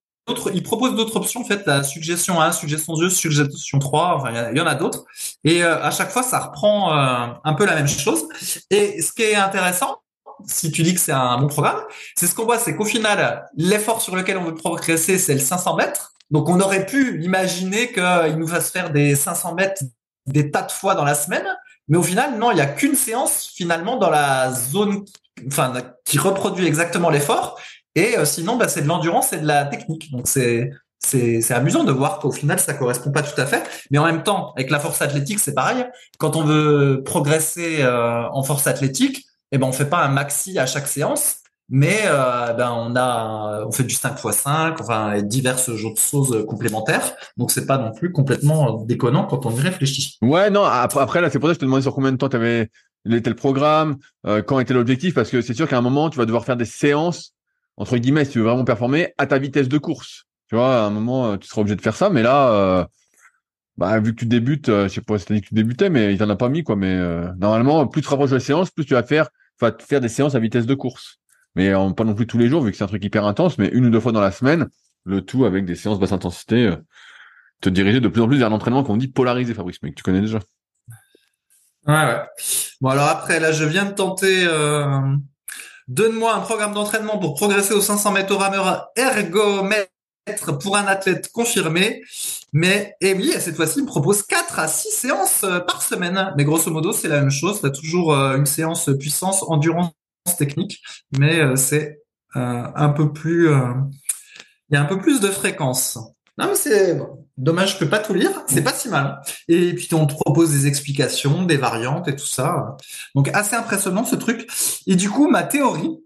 il propose d'autres options. En fait, la suggestion 1, suggestion 2, suggestion 3, enfin, il y, en a d'autres. Et euh, à chaque fois, ça reprend euh, un peu la même chose. Et ce qui est intéressant, si tu dis que c'est un bon programme, c'est ce qu'on voit, c'est qu'au final, l'effort sur lequel on veut progresser, c'est le 500 mètres. Donc, on aurait pu imaginer qu'il nous fasse faire des 500 mètres des tas de fois dans la semaine. Mais au final, non, il n'y a qu'une séance finalement dans la zone, enfin, qui reproduit exactement l'effort. Et euh, sinon, bah, c'est de l'endurance et de la technique. Donc c'est c'est amusant de voir qu'au final ça correspond pas tout à fait, mais en même temps avec la force athlétique c'est pareil. Quand on veut progresser euh, en force athlétique, eh ben on fait pas un maxi à chaque séance, mais euh, ben on a on fait du 5 x 5 enfin diverses choses complémentaires donc c'est pas non plus complètement déconnant quand on y réfléchit ouais non après, là c'est pour ça que je te demandais sur combien de temps tu avais était le programme quand était l'objectif parce que c'est sûr qu'à un moment tu vas devoir faire des séances entre guillemets, si tu veux vraiment performer, à ta vitesse de course. Tu vois, à un moment, euh, tu seras obligé de faire ça, mais là, euh, bah, vu que tu débutes, euh, je sais pas si que tu débutais, mais il t'en a pas mis, quoi. Mais normalement, plus tu rapproches de la séance, plus tu vas faire faire des séances à vitesse de course. Mais pas non plus tous les jours, vu que c'est un truc hyper intense, mais une ou deux fois dans la semaine, le tout avec des séances basse intensité, te diriger de plus en plus vers l'entraînement qu'on dit polarisé, Fabrice, mais que tu connais déjà? Ouais, ouais. Bon, alors après, là, je viens de tenter Donne-moi un programme d'entraînement pour progresser aux 500 mètres au rameur ergomètre pour un athlète confirmé. Mais, oui, cette fois-ci, me propose 4 à 6 séances euh, par semaine. Mais grosso modo, c'est la même chose. Tu as toujours euh, une séance puissance, endurance, technique. Mais euh, c'est un peu plus... Il y a un peu plus de fréquence. Non, mais c'est dommage, je peux pas tout lire. C'est pas si mal. Et puis on te propose des explications, des variantes et tout ça. Donc assez impressionnant ce truc. Et du coup, ma théorie,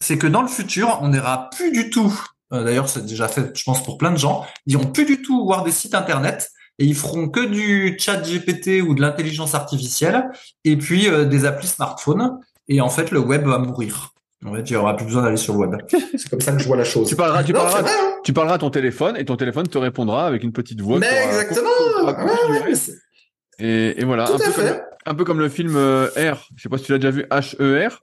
c'est que dans le futur, on n'ira plus du tout. Euh, d'ailleurs, c'est déjà fait, je pense, pour plein de gens. Ils iront plus du tout voir des sites internet et ils feront que du chat GPT ou de l'intelligence artificielle et puis euh, des applis smartphone. Et en fait, le web va mourir. En fait, il n'y aura plus besoin d'aller sur le web. C'est comme ça que je vois la chose. Tu parleras, tu, parleras, hein. tu parleras à ton téléphone et ton téléphone te répondra avec une petite voix. Mais exactement. et, et, voilà. un, peu Comme, un peu comme le film euh, R. Je sais pas si tu l'as déjà vu, H-E-R.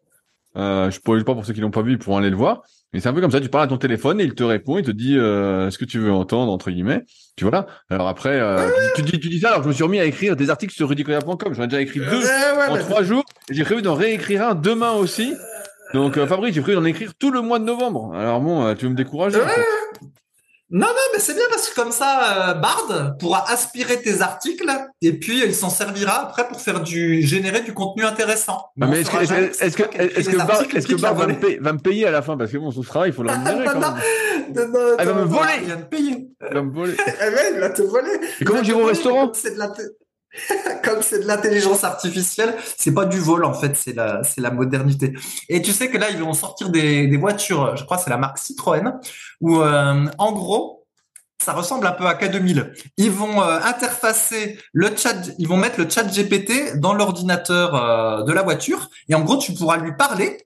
Euh, je pourrais pas pour ceux qui l'ont pas vu, ils pourront aller le voir. Mais c'est un peu comme ça. Tu parles à ton téléphone et il te répond, il te dit euh, ce que tu veux entendre entre guillemets. Tu vois là? Alors après, euh, tu, dis, tu dis ça. Alors je me suis remis à écrire des articles sur rudicoya.com. J'en ai déjà écrit deux en trois jours. J'ai prévu d'en réécrire un demain aussi. Donc, euh, Fabrice, j'ai prévu d'en écrire tout le mois de novembre. Alors bon, euh, tu veux me décourager Non, non, mais c'est bien parce que comme ça, euh, Bard pourra aspirer tes articles et puis il s'en servira après pour faire du générer du contenu intéressant. Ah, mais est-ce que, est-ce que, est-ce que, Bard, est-ce que Bard va, me payer, va me payer à la fin? Parce que bon, ce sera, il faut le rémunérer quand même. Non, non, Elle va me voler. Elle va me voler. Elle va te voler. Et comment j'irai au restaurant C'est de la Comme c'est de l'intelligence artificielle, c'est pas du vol en fait, c'est la modernité. Et tu sais que là ils vont sortir des, voitures, je crois c'est la marque Citroën, où euh, en gros ça ressemble un peu à K2000. Ils vont euh, interfacer le chat, ils vont mettre le chat GPT dans l'ordinateur euh, de la voiture et en gros tu pourras lui parler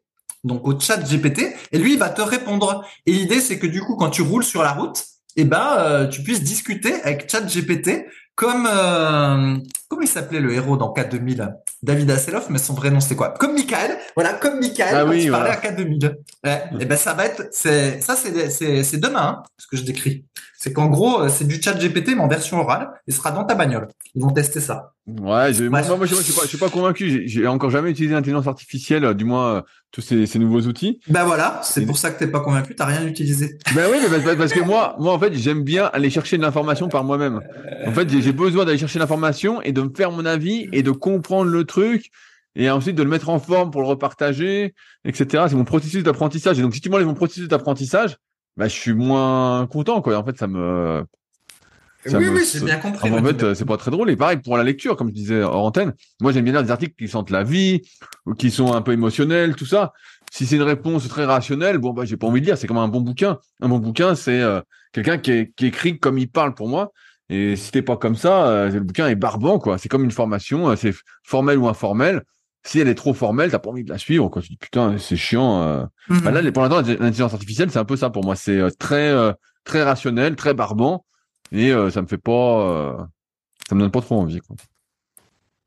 donc au chat GPT et lui il va te répondre. Et l'idée c'est que du coup quand tu roules sur la route, eh ben tu puisses discuter avec chat GPT comme euh, comment il s'appelait le héros dans K2000 David Hasselhoff, mais son vrai nom c'était quoi? Comme Michael, voilà, comme Michael ah quand oui, il parlait à K2000. Ouais, et ben ça va être, c'est ça c'est c'est demain hein, ce que je décris. C'est qu'en gros euh, c'est du chat GPT mais en version orale, il sera dans ta bagnole. Ils vont tester ça. Ouais, moi, moi, je, suis pas, je suis pas convaincu. J'ai encore jamais utilisé l'intelligence artificielle, euh, du moins tous ces, ces, nouveaux outils. Ben voilà, c'est pour ça que t'es pas convaincu, t'as rien utilisé. Ben oui, mais parce, que moi, moi en fait, j'aime bien aller chercher de l'information par moi-même. En fait, j'ai besoin d'aller chercher l'information et de me faire mon avis et de comprendre le truc et ensuite de le mettre en forme pour le repartager, etc. C'est mon processus d'apprentissage. Et donc, si tu m'enlèves mon processus d'apprentissage, ben, je suis moins content, quoi. en fait, ça me, oui, oui, j'ai bien compris. En fait, c'est pas très drôle. Et pareil pour la lecture, comme je disais hors antenne. Moi, j'aime bien lire des articles qui sentent la vie, ou qui sont un peu émotionnels, tout ça. Si c'est une réponse très rationnelle, bon, bah, j'ai pas envie de lire. C'est comme un bon bouquin. Un bon bouquin, c'est euh, quelqu'un qui, qui, écrit comme il parle pour moi. Et si t'es pas comme ça, euh, le bouquin est barbant, quoi. C'est comme une formation, euh, c'est formel ou informel. Si elle est trop formelle, t'as pas envie de la suivre, quoi. Tu dis putain, c'est chiant. Mhm. Bah, là, pour l'instant, l'intelligence artificielle, c'est un peu ça pour moi. C'est très, très rationnel, très barbant et euh, ça me fait pas, euh, ça me donne pas trop envie. Quoi.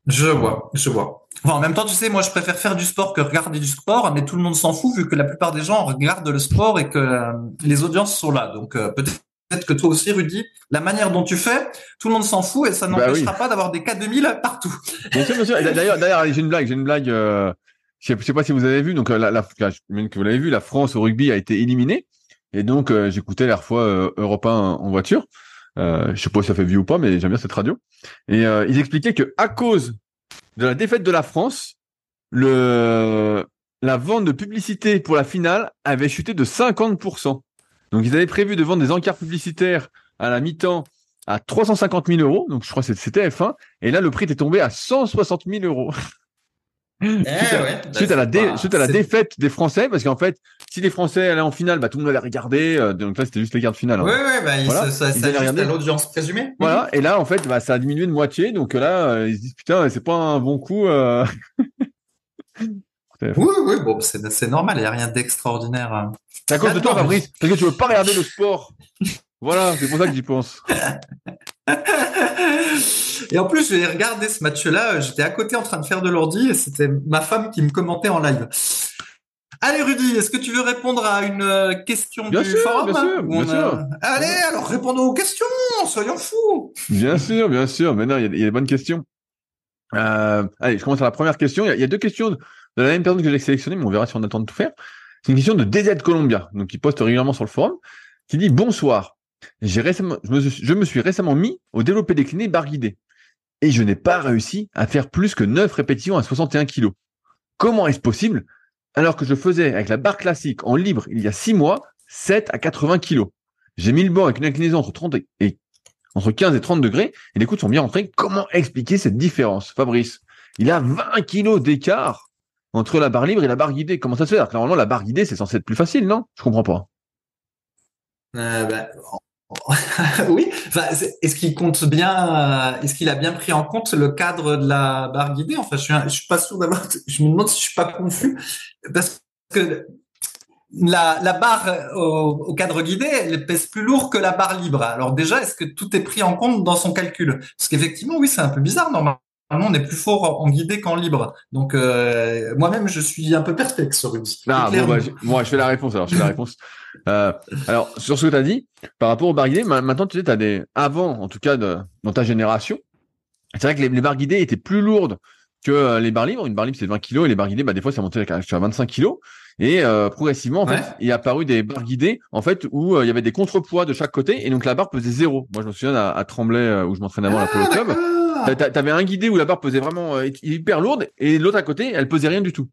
Je vois, je vois. en même temps, tu sais, moi, je préfère faire du sport que regarder du sport, mais tout le monde s'en fout vu que la plupart des gens regardent le sport et que euh, les audiences sont là. Donc peut-être que toi aussi, Rudy, la manière dont tu fais, tout le monde s'en fout et ça bah n'empêchera pas d'avoir des cas 2000 partout. Bien sûr, bien sûr. D'ailleurs, d'ailleurs, j'ai une blague, j'ai une blague. Euh, je sais pas si vous avez vu, donc la, la, même que vous l'avez vu, la France au rugby a été éliminée. Et donc, j'écoutais la fois euh, Europe 1 en voiture. Euh, je sais pas si ça fait vie ou pas, mais j'aime bien cette radio. Et euh, ils expliquaient que à cause de la défaite de la France, le la vente de publicité pour la finale avait chuté de 50%. Donc ils avaient prévu de vendre des encarts publicitaires à la mi-temps à 350 000 euros. Donc je crois que c'était F1. Et là, le prix était tombé à 160 000 euros. Eh suite, à, la suite à la défaite des Français, parce qu'en fait, si les Français allaient en finale, bah, tout le monde allait regarder. Euh, donc là, c'était juste les gardes finales. Hein. Ouais, ouais, bah, voilà. ça, ça, ça l'audience présumée. Voilà. Et là, en fait, bah, ça a diminué de moitié. Donc là, euh, ils se disent putain, c'est pas un bon coup. Euh... oui, oui, bon, c'est normal. Il y a rien d'extraordinaire. Hein. C'est à cause de toi, Fabrice, parce que tu veux pas regarder le sport. Voilà, c'est pour ça que j'y pense. Et en plus, j'ai regardé ce match-là. J'étais à côté en train de faire de l'ordi et c'était ma femme qui me commentait en live. Allez Rudy, est-ce que tu veux répondre à une euh, question bien du sûr, forum Bien sûr, bien sûr. Allez, alors répondons aux questions, soyons fous. Bien sûr, bien sûr. Maintenant, il y a, il y a des bonnes questions. Euh, allez, je commence à la première question. Il y a, il y a deux questions de la même personne que j'ai sélectionnées, mais on verra si on a le temps de tout faire. C'est une question de DZ Columbia, donc qui poste régulièrement sur le forum, qui dit bonsoir. J'ai récemment, je me, suis- je me suis récemment mis au développé décliné barre guidée et je n'ai pas réussi à faire plus que 9 répétitions à 61 kg. Comment est-ce possible alors que je faisais avec la barre classique en libre il y a 6 mois 7 à 80 kg J'ai mis le banc avec une inclinaison entre 30 et, et- entre 15 et 30 degrés et les coudes sont bien rentrés. Comment expliquer cette différence, Fabrice Il a 20 kg d'écart entre la barre libre et la barre guidée. Comment ça se fait? Normalement la barre guidée c'est censé être plus facile, non? Je comprends pas. Euh, bah, oui. Enfin, est-ce qu'il compte bien euh, Est-ce qu'il a bien pris en compte le cadre de la barre guidée? Enfin, je suis, je suis pas sûr d'avoir. Je me demande si je suis pas confus parce que la, la barre euh, au, au cadre guidé, elle pèse plus lourd que la barre libre. Alors déjà, est-ce que tout est pris en compte dans son calcul? Parce qu'effectivement, oui, c'est un peu bizarre. Normalement, on est plus fort en guidé qu'en libre. Donc euh, moi-même, je suis un peu perplexe sur Rudy. Ah, bon, bah, je, moi, je fais la réponse. Alors, je fais la réponse. Euh, alors, sur ce que tu as dit, par rapport aux barres guidées, ma- maintenant, tu sais, tu as des, avant, en tout cas, de, dans ta génération, c'est vrai que les, les barres guidées étaient plus lourdes que euh, les barres libres. Une barre libre, c'est 20 kilos et les barres guidées, bah, des fois, ça montait à jusqu'à 25 kilos. Et euh, progressivement, en Ouais. fait, il est apparu des barres guidées, en fait, où euh, il y avait des contrepoids de chaque côté, et donc la barre pesait zéro. Moi, je me souviens à, à Tremblay, euh, où je m'entraînais avant la Polo Ah, Club. T'a- T'avais un guidé où la barre pesait vraiment euh, hyper lourde et l'autre à côté, elle pesait rien du tout.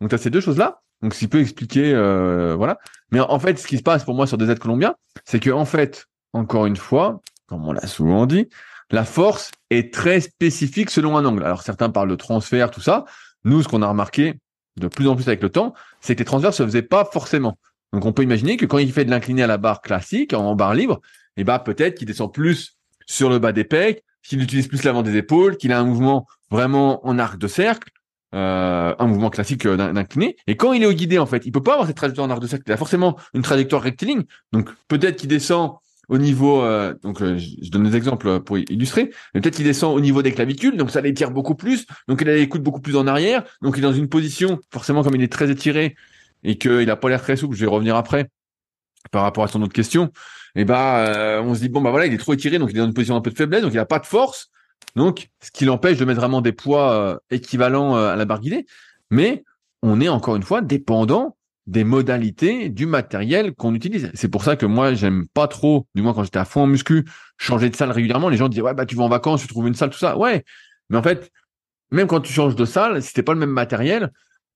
Donc t'as ces deux choses-là. Donc ce peut expliquer, euh, voilà. Mais en fait, ce qui se passe pour moi sur des aides colombiens, c'est que en fait, encore une fois, comme on l'a souvent dit, la force est très spécifique selon un angle. Alors certains parlent de transfert, tout ça. Nous, ce qu'on a remarqué de plus en plus avec le temps, c'est que les transferts se faisaient pas forcément. Donc on peut imaginer que quand il fait de l'incliné à la barre classique, en barre libre, et bah peut-être qu'il descend plus sur le bas des pecs, qu'il utilise plus l'avant des épaules, qu'il a un mouvement vraiment en arc de cercle, euh, un mouvement classique euh, d'in- d'incliné. Et quand il est au guidé, en fait, il peut pas avoir cette trajectoire en arc de cercle. Il a forcément une trajectoire rectiligne. Donc peut-être qu'il descend au niveau, euh, donc je donne des exemples pour illustrer, peut-être qu'il descend au niveau des clavicules, donc ça l'étire beaucoup plus, donc il a les coudes beaucoup plus en arrière, donc il est dans une position, forcément comme il est très étiré et qu'il a pas l'air très souple, je vais revenir après par rapport à son autre question, et bah euh, on se dit bon bah voilà il est trop étiré donc il est dans une position un peu de faiblesse donc il a pas de force. Donc ce qui l'empêche de mettre vraiment des poids euh, équivalents euh, à la barre guidée. Mais on est encore une fois dépendant des modalités du matériel qu'on utilise. C'est pour ça que moi j'aime pas trop du moins quand j'étais à fond en muscu changer de salle régulièrement. Les gens disaient ouais bah tu vas en vacances tu trouves une salle tout ça. Ouais. Mais en fait même quand tu changes de salle si t'es pas le même matériel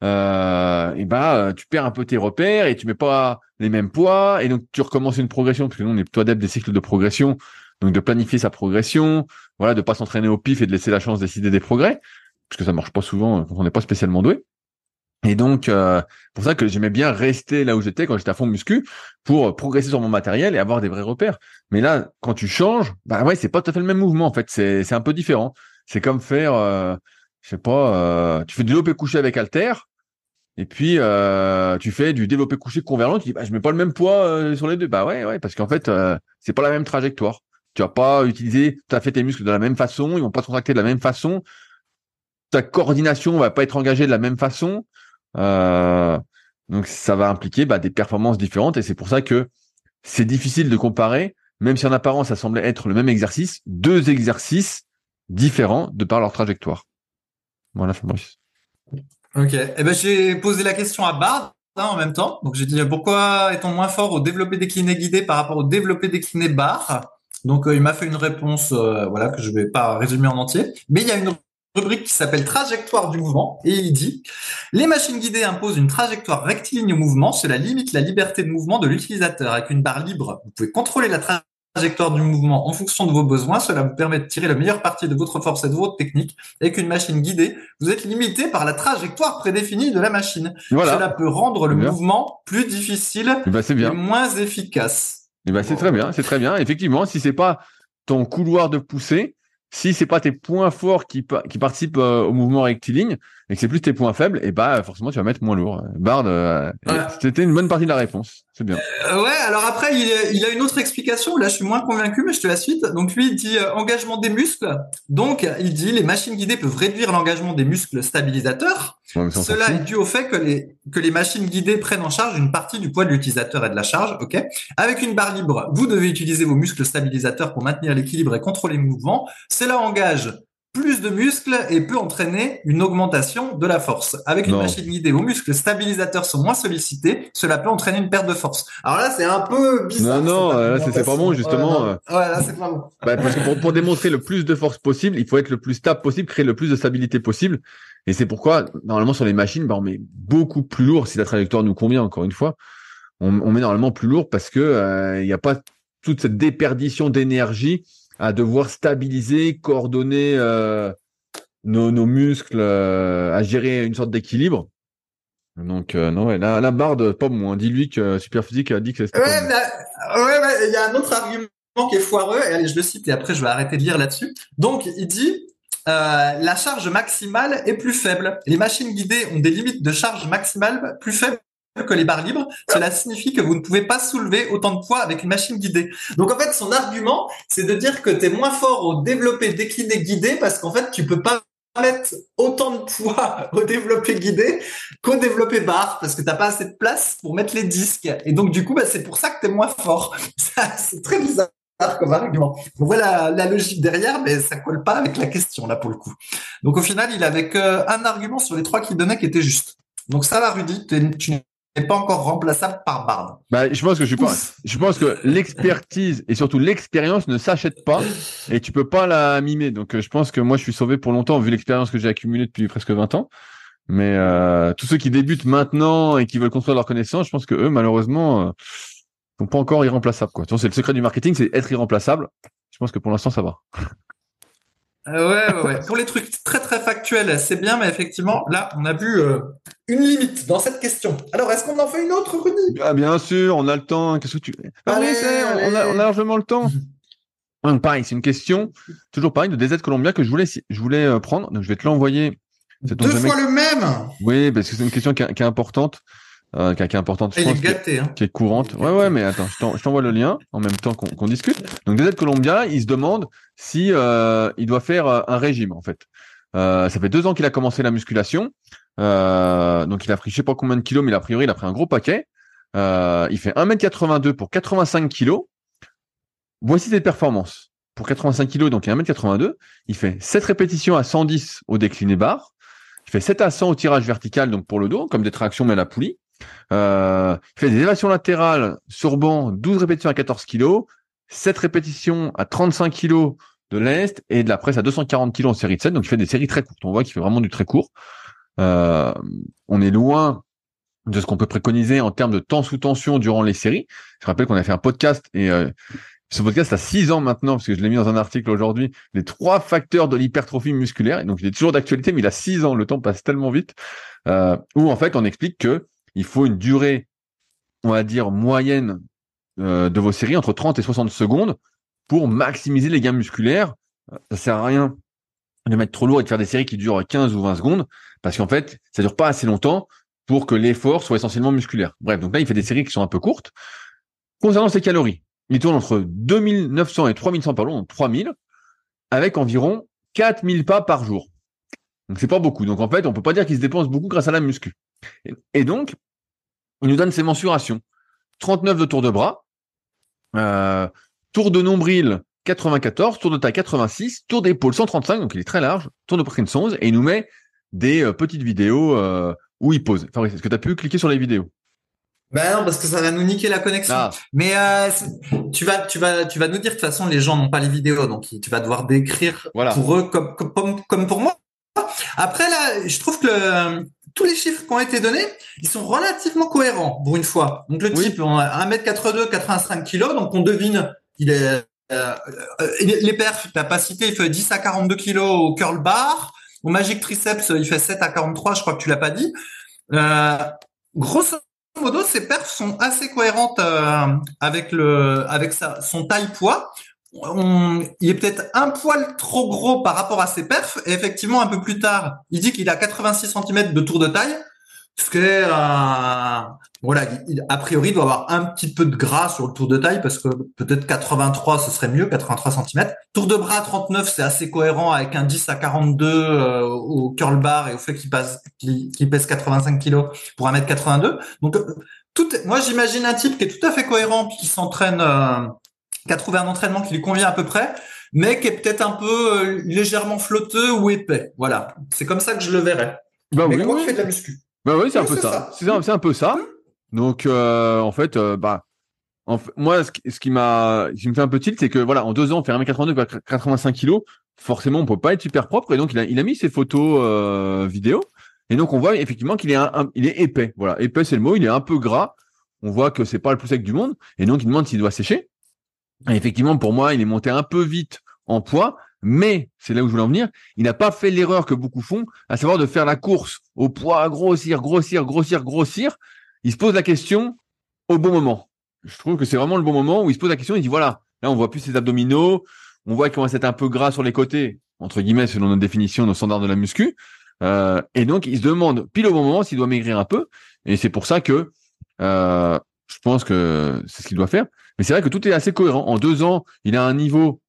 euh, et bah tu perds un peu tes repères et tu mets pas les mêmes poids et donc tu recommences une progression parce que nous on est plutôt adepte des cycles de progression donc de planifier sa progression voilà de pas s'entraîner au pif et de laisser la chance de décider des progrès parce que ça marche pas souvent euh, quand on n'est pas spécialement doué. Et donc euh, pour ça que j'aimais bien rester là où j'étais quand j'étais à fond muscu pour progresser sur mon matériel et avoir des vrais repères. Mais là quand tu changes bah ouais c'est pas tout à fait le même mouvement en fait. C'est c'est un peu différent. C'est comme faire je sais pas euh, tu fais du développé couché avec halter et puis euh, tu fais du développé couché convergent, tu dis bah je mets pas le même poids euh, sur les deux. Bah ouais ouais parce qu'en fait euh, c'est pas la même trajectoire. Tu vas pas utiliser à fait tes muscles de la même façon, ils vont pas se contracter de la même façon. Ta coordination va pas être engagée de la même façon. Euh, donc ça va impliquer bah, des performances différentes et c'est pour ça que c'est difficile de comparer, même si en apparence ça semblait être le même exercice, deux exercices différents de par leur trajectoire. Voilà Fabrice. Ok. Eh ben, j'ai posé la question à Bard hein, en même temps. Donc, j'ai dit pourquoi est-on moins fort au développé décliné guidé par rapport au développé décliné barre Donc, euh, il m'a fait une réponse, euh, voilà, que je vais pas résumer en entier. Mais il y a une rubrique qui s'appelle trajectoire du mouvement et il dit les machines guidées imposent une trajectoire rectiligne au mouvement. Cela limite la liberté de mouvement de l'utilisateur. Avec une barre libre, vous pouvez contrôler la trajectoire du mouvement en fonction de vos besoins. Cela vous permet de tirer la meilleure partie de votre force et de votre technique. Avec une machine guidée, vous êtes limité par la trajectoire prédéfinie de la machine. Voilà. Cela peut rendre le Bien. mouvement plus difficile Eh ben, et moins efficace. Eh ben, c'est très bien, c'est très bien. Effectivement, si c'est pas ton couloir de poussée, si c'est pas tes points forts qui participent euh, au mouvement rectiligne et que c'est plus tes points faibles, et bah forcément tu vas mettre moins lourd. Bard, euh, Voilà. c'était une bonne partie de la réponse. c'est bien. Euh, ouais, alors après, il, il, a une autre explication. Là, je suis moins convaincu, mais je te la suite. Donc lui, il dit euh, engagement des muscles. Donc, il dit les machines guidées peuvent réduire l'engagement des muscles stabilisateurs. Cela est dû au fait que les que les machines guidées prennent en charge une partie du poids de l'utilisateur et de la charge. Ok? Avec une barre libre, vous devez utiliser vos muscles stabilisateurs pour maintenir l'équilibre et contrôler le mouvement. Cela engage plus de muscles et peut entraîner une augmentation de la force. Avec une machine guidée, vos muscles stabilisateurs sont moins sollicités, cela peut entraîner une perte de force. Alors là, c'est un peu bizarre. Non, non, c'est pas bon, justement. Ouais, là, c'est pas bon. Bah, parce que pour, pour, démontrer le plus de force possible, il faut être le plus stable possible, créer le plus de stabilité possible. Et c'est pourquoi, normalement, sur les machines, bah, on met beaucoup plus lourd, si la trajectoire nous convient, encore une fois. On, on met normalement plus lourd parce que euh, il n'y a pas toute cette déperdition d'énergie à devoir stabiliser, coordonner euh, nos, nos, muscles, euh, à gérer une sorte d'équilibre. Donc euh, non, ouais, la, la barre pas moins. Dis-lui que Superphysique a dit que c'était. Ouais, ouais, il y a un autre argument qui est foireux. Et allez, je le cite et après je vais arrêter de lire là-dessus. Donc il dit. la charge maximale est plus faible. Les machines guidées ont des limites de charge maximale plus faibles que les barres libres, cela signifie que vous ne pouvez pas soulever autant de poids avec une machine guidée. Donc en fait, son argument, c'est de dire que tu es moins fort au développé décliné guidé parce qu'en fait, tu peux pas mettre autant de poids au développé guidé qu'au développé barre parce que t'as pas assez de place pour mettre les disques. Et donc du coup, bah, c'est pour ça que tu es moins fort. c'est très bizarre comme argument. On voit la, logique derrière, mais ça colle pas avec la question là pour le coup. Donc au final, il avait qu'un argument sur les trois qu'il donnait qui était juste. Donc ça va, Rudy, tu n'est pas encore remplaçable par Bard. Bah, je pense que je, pense, je pense que l'expertise et surtout l'expérience ne s'achètent pas et tu peux pas la mimer. Donc, euh, je pense que moi, je suis sauvé pour longtemps vu l'expérience que j'ai accumulée depuis presque 20 ans. Mais euh, tous ceux qui débutent maintenant et qui veulent construire leur connaissance, je pense que eux, malheureusement, euh, sont pas encore irremplaçables. Quoi. C'est le secret du marketing, c'est être irremplaçable. Je pense que pour l'instant, ça va. Euh, ouais, ouais, ouais. Pour les trucs très très factuels, c'est bien, mais effectivement, là, on a vu euh, une limite dans cette question. Alors, est-ce qu'on en fait une autre, Rudy? Ah, bien sûr, on a le temps. Qu'est-ce que tu ah, on, a, on a largement le temps. Donc, pareil, c'est une question, toujours pareil, de DZ Columbia que je voulais, je voulais euh, prendre. Donc, je vais te l'envoyer. Deux fois le même Oui, parce que c'est une question qui, qui est importante euh, qui, est importante, je pense, hein. qui, est courante. Ouais, ouais, mais attends, je t'envoie le lien en même temps qu'on discute. Donc, DZ Colombia, il se demande si euh, il doit faire euh, un régime, en fait. Euh, ça fait deux ans qu'il a commencé la musculation. Euh, donc, il a pris je sais pas combien de kilos, mais a priori, il a pris un gros paquet. Euh, il fait 1m82 pour 85 kilos. Voici ses performances. Pour 85 kilos, donc il 1m82, il fait 7 répétitions à 110 au décliné barre. Il fait 7 à 100 au tirage vertical, donc pour le dos, comme des tractions mais à la poulie. Euh, il fait des élévations latérales sur banc, 12 répétitions à 14 kg, 7 répétitions à 35 kg de l'Est et de la presse à 240 kg en série de 7. Donc il fait des séries très courtes. On voit qu'il fait vraiment du très court. Euh, on est loin de ce qu'on peut préconiser en termes de temps sous tension durant les séries. Je rappelle qu'on a fait un podcast et euh, ce podcast a 6 ans maintenant, parce que je l'ai mis dans un article aujourd'hui, les trois facteurs de l'hypertrophie musculaire. Et donc il est toujours d'actualité, mais il a 6 ans, le temps passe tellement vite, où en fait on explique que il faut une durée, on va dire, moyenne euh, de vos séries entre 30 et 60 secondes pour maximiser les gains musculaires. Euh, ça sert à rien de mettre trop lourd et de faire des séries qui durent 15 ou 20 secondes parce qu'en fait, ça dure pas assez longtemps pour que l'effort soit essentiellement musculaire. Bref, donc là, il fait des séries qui sont un peu courtes. Concernant ses calories, il tourne entre 2900 et 3100 par jour, donc 3000, avec environ 4000 pas par jour. Donc c'est pas beaucoup. Donc en fait, on peut pas dire qu'il se dépense beaucoup grâce à la muscu. Et donc, il nous donne ses mensurations. 39 de tour de bras, euh, tour de nombril 94, tour de taille 86, tour d'épaule 135, donc il est très large, tour de poitrine 11, et il nous met des euh, petites vidéos euh, où il pose. Fabrice, est-ce que tu as pu cliquer sur les vidéos? Ben non, parce que ça va nous niquer la connexion. Ah. Mais euh, tu vas, tu vas, tu vas nous dire de toute façon, les gens n'ont pas les vidéos, donc tu vas devoir décrire pour eux comme, comme, comme pour moi. Après là, je trouve que tous les chiffres qui ont été donnés, ils sont relativement cohérents pour une fois. Donc le type, 1m82, 85 kg, donc on devine, il est euh, euh, les perfs, t'as pas cité, il fait 10 à 42 kg au curl bar. Au Magic Triceps, il fait 7 à 43, je crois que tu l'as pas dit. Euh, grosso modo, ces perfs sont assez cohérentes euh, avec le avec sa, son taille poids il est peut-être un poil trop gros par rapport à ses perfs. Et effectivement, un peu plus tard, il dit qu'il a 86 cm de tour de taille. Ce qui est, voilà, il, a priori, il doit avoir un petit peu de gras sur le tour de taille parce que peut-être 83, ce serait mieux, 83 cm. Tour de bras 39, c'est assez cohérent avec un 10 à 42 euh, au curl bar et au fait qu'il passe, qu'il pèse 85 kg pour 1m82. Donc, euh, moi, j'imagine un type qui est tout à fait cohérent qui s'entraîne, euh, qui a trouvé un entraînement qui lui convient à peu près, mais qui est peut-être un peu légèrement flotteux ou épais. Voilà, c'est comme ça que je le verrais. Bah mais oui, oui. fait de la muscu? Bah oui, c'est un peu ça. C'est un, un peu ça. Donc, euh, en fait, euh, bah, en moi, ce, qui m'a, qui me fait un peu tilt, c'est que voilà, en deux ans, faire 1m82, 85 kilos, forcément, on peut pas être super propre. Et donc, il a, il a mis ses photos euh, vidéo. Et donc, on voit effectivement qu'il est, un, il est épais. Voilà, épais, c'est le mot. Il est un peu gras. On voit que c'est pas le plus sec du monde. Et donc, il demande s'il doit sécher. Effectivement, pour moi, il est monté un peu vite en poids. Mais, c'est là où je voulais en venir, il n'a pas fait l'erreur que beaucoup font, à savoir de faire la course au poids, grossir, grossir, grossir, grossir, il se pose la question au bon moment. Je trouve que c'est vraiment le bon moment où il se pose la question, il dit voilà, là on voit plus ses abdominaux, on voit qu'il commence à être un peu gras sur les côtés, entre guillemets, selon notre définition, nos standards de la muscu. Euh, et donc il se demande pile au bon moment s'il doit maigrir un peu. Et c'est pour ça que euh, je pense que c'est ce qu'il doit faire. Mais c'est vrai que tout est assez cohérent. En deux ans, il a un niveau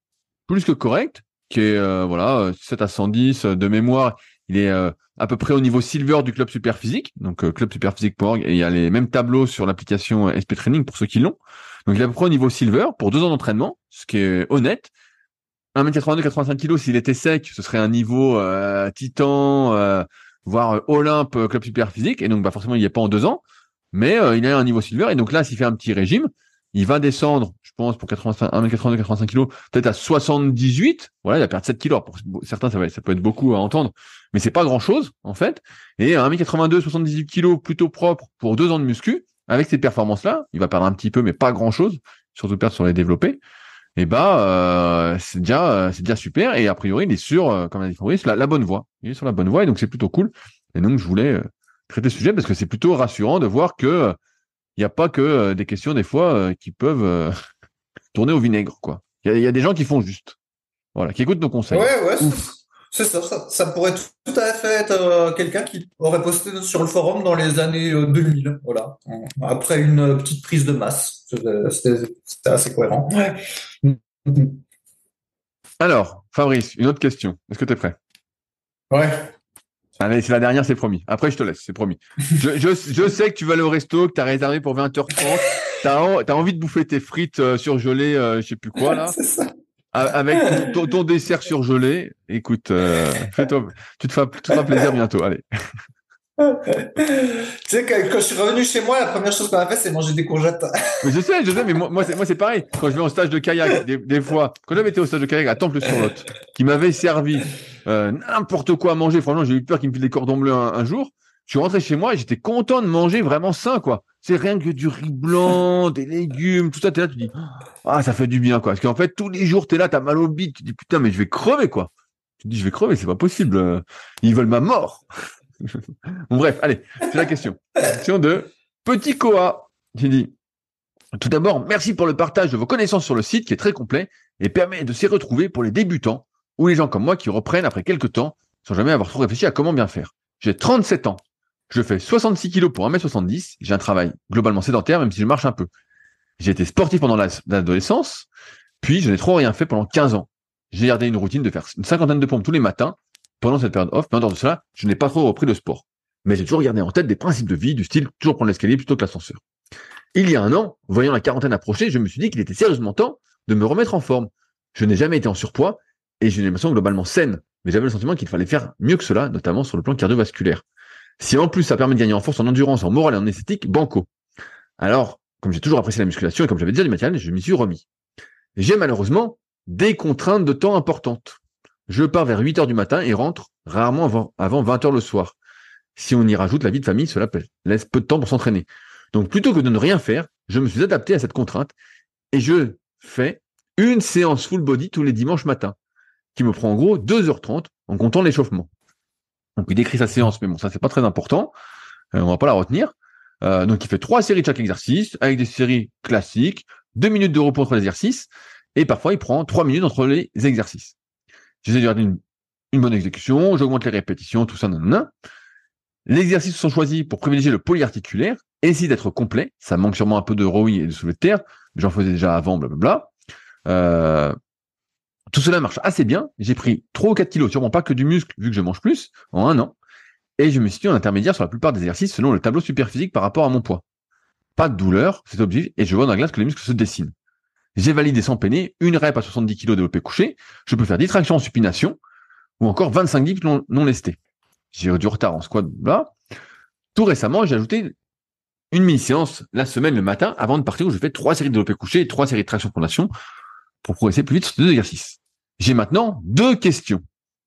plus que correct, qui est euh, voilà 7 à 110 de mémoire. Il est à peu près au niveau silver du club Superphysique, donc euh, clubsuperphysique.org, et il y a les mêmes tableaux sur l'application SP Training pour ceux qui l'ont. Donc il est à peu près au niveau silver pour deux ans d'entraînement, ce qui est honnête. 1m82, 85 kg, s'il était sec, ce serait un niveau euh, titan, euh, voire euh, Olympe club Superphysique, et donc bah forcément il n'y est pas en deux ans, mais il a un niveau silver, et donc là s'il fait un petit régime, il va descendre, je pense, pour 85, 1m82, 85 kg, peut-être à 78. Voilà, il va perdre 7 kg. Pour certains, ça, va, ça peut être beaucoup à entendre, mais c'est pas grand chose, en fait. Et 1m82, 78 kg, plutôt propre pour deux ans de muscu, avec ces performances-là, il va perdre un petit peu, mais pas grand chose, surtout perdre sur les développés. Et bah, euh, c'est déjà, c'est déjà super. Et a priori, il est sur, euh, comme a dit Fabrice, la, la bonne voie. Il est sur la bonne voie, et donc c'est plutôt cool. Et donc, je voulais euh, traiter ce sujet parce que c'est plutôt rassurant de voir que il n'y a pas que euh, des questions des fois euh, qui peuvent euh, tourner au vinaigre, quoi. Il y, a des gens qui font juste, voilà, qui écoutent nos conseils. Ouais, ouais. C'est ça, ça, pourrait tout à fait être quelqu'un qui aurait posté sur le forum dans les années 2000, voilà, après une petite prise de masse. C'était assez cohérent. Alors, Fabrice, une autre question. Est-ce que tu es prêt? Ouais. Allez, c'est la dernière, c'est promis. Après, je te laisse, c'est promis. Je, je, je, sais que tu vas aller au resto, que tu as réservé pour 20h30. Tu as, as, envie de bouffer tes frites euh, surgelées, euh, je sais plus quoi, là. ça. Avec ton, ton, dessert surgelé. Écoute, euh, fais-toi, tu te feras, tu te feras plaisir bientôt. Allez. tu sais, quand, quand, je suis revenu chez moi, la première chose qu'on a fait, c'est manger des courgettes. mais je sais, je sais, mais moi, moi, c'est, pareil. Quand je vais en stage de kayak, des, fois, quand j'avais été au stage de kayak à Temple-sur-Lot, qui m'avait servi euh, n'importe quoi à manger, franchement, j'ai eu peur qu'il me file des cordons bleus un, jour. Je suis rentré chez moi et j'étais content de manger vraiment sain, quoi. C'est rien que du riz blanc, des légumes, tout ça. T'es là, tu dis, ah, ça fait du bien, quoi. Parce qu'en fait, tous les jours, t'es là, t'as mal au bide, tu dis, putain, mais je vais crever, quoi. Tu dis, je vais crever, c'est pas possible. Ils veulent ma mort. Bref, allez, c'est la question. Question de Petit Koa qui dit Tout d'abord, merci pour le partage de vos connaissances sur le site qui est très complet et permet de s'y retrouver pour les débutants ou les gens comme moi qui reprennent après quelques temps sans jamais avoir trop réfléchi à comment bien faire. J'ai 37 ans. Je fais 66 kilos pour 1m70. J'ai un travail globalement sédentaire, même si je marche un peu. J'ai été sportif pendant l'adolescence, puis je n'ai trop rien fait pendant 15 ans. J'ai gardé une routine de faire une cinquantaine de pompes tous les matins pendant cette période off, mais en de cela, je n'ai pas trop repris le sport. Mais j'ai toujours gardé en tête des principes de vie, du style toujours prendre l'escalier plutôt que l'ascenseur. Il y a un an, voyant la quarantaine approcher, je me suis dit qu'il était sérieusement temps de me remettre en forme. Je n'ai jamais été en surpoids et j'ai une émotion globalement saine, mais j'avais le sentiment qu'il fallait faire mieux que cela, notamment sur le plan cardiovasculaire. Si en plus ça permet de gagner en force, en endurance, en morale et en esthétique, banco. Alors, comme j'ai toujours apprécié la musculation et comme j'avais déjà du matériel, je m'y suis remis. J'ai malheureusement des contraintes de temps importantes. Je pars vers 8 heures du matin et rentre rarement avant, avant 20 heures le soir. Si on y rajoute la vie de famille, cela laisse peu de temps pour s'entraîner. Donc plutôt que de ne rien faire, je me suis adapté à cette contrainte et je fais une séance full body tous les dimanches matins, qui me prend en gros 2h30 en comptant l'échauffement. Donc il décrit sa séance, mais bon, ça c'est pas très important, euh, on va pas la retenir. Euh, donc il fait trois séries de chaque exercice, avec des séries classiques, deux minutes de repos entre les exercices, et parfois il prend trois minutes entre les exercices. J'essaie de garder une, une, bonne exécution, j'augmente les répétitions, tout ça, nanana. Les exercices sont choisis pour privilégier le polyarticulaire, essayer d'être complet. Ça manque sûrement un peu de rowing et de soulevé de terre. J'en faisais déjà avant, blablabla. Euh, tout cela marche assez bien. J'ai pris 3 ou 4 kilos, sûrement pas que du muscle, vu que je mange plus, en un an. Et je me dit en intermédiaire sur la plupart des exercices selon le tableau super physique par rapport à mon poids. Pas de douleur, c'est objectif, et je vois dans la glace que les muscles se dessinent. J'ai validé sans peiner une rep à 70 kg développé couché. Je peux faire 10 tractions en supination ou encore 25 dips non, lestés. J'ai eu du retard en squat, là. Tout récemment, j'ai ajouté une mini-séance la semaine le matin avant de partir où je fais trois séries de développé couché et trois séries de traction fondation pour progresser plus vite sur deux exercices. J'ai maintenant deux questions.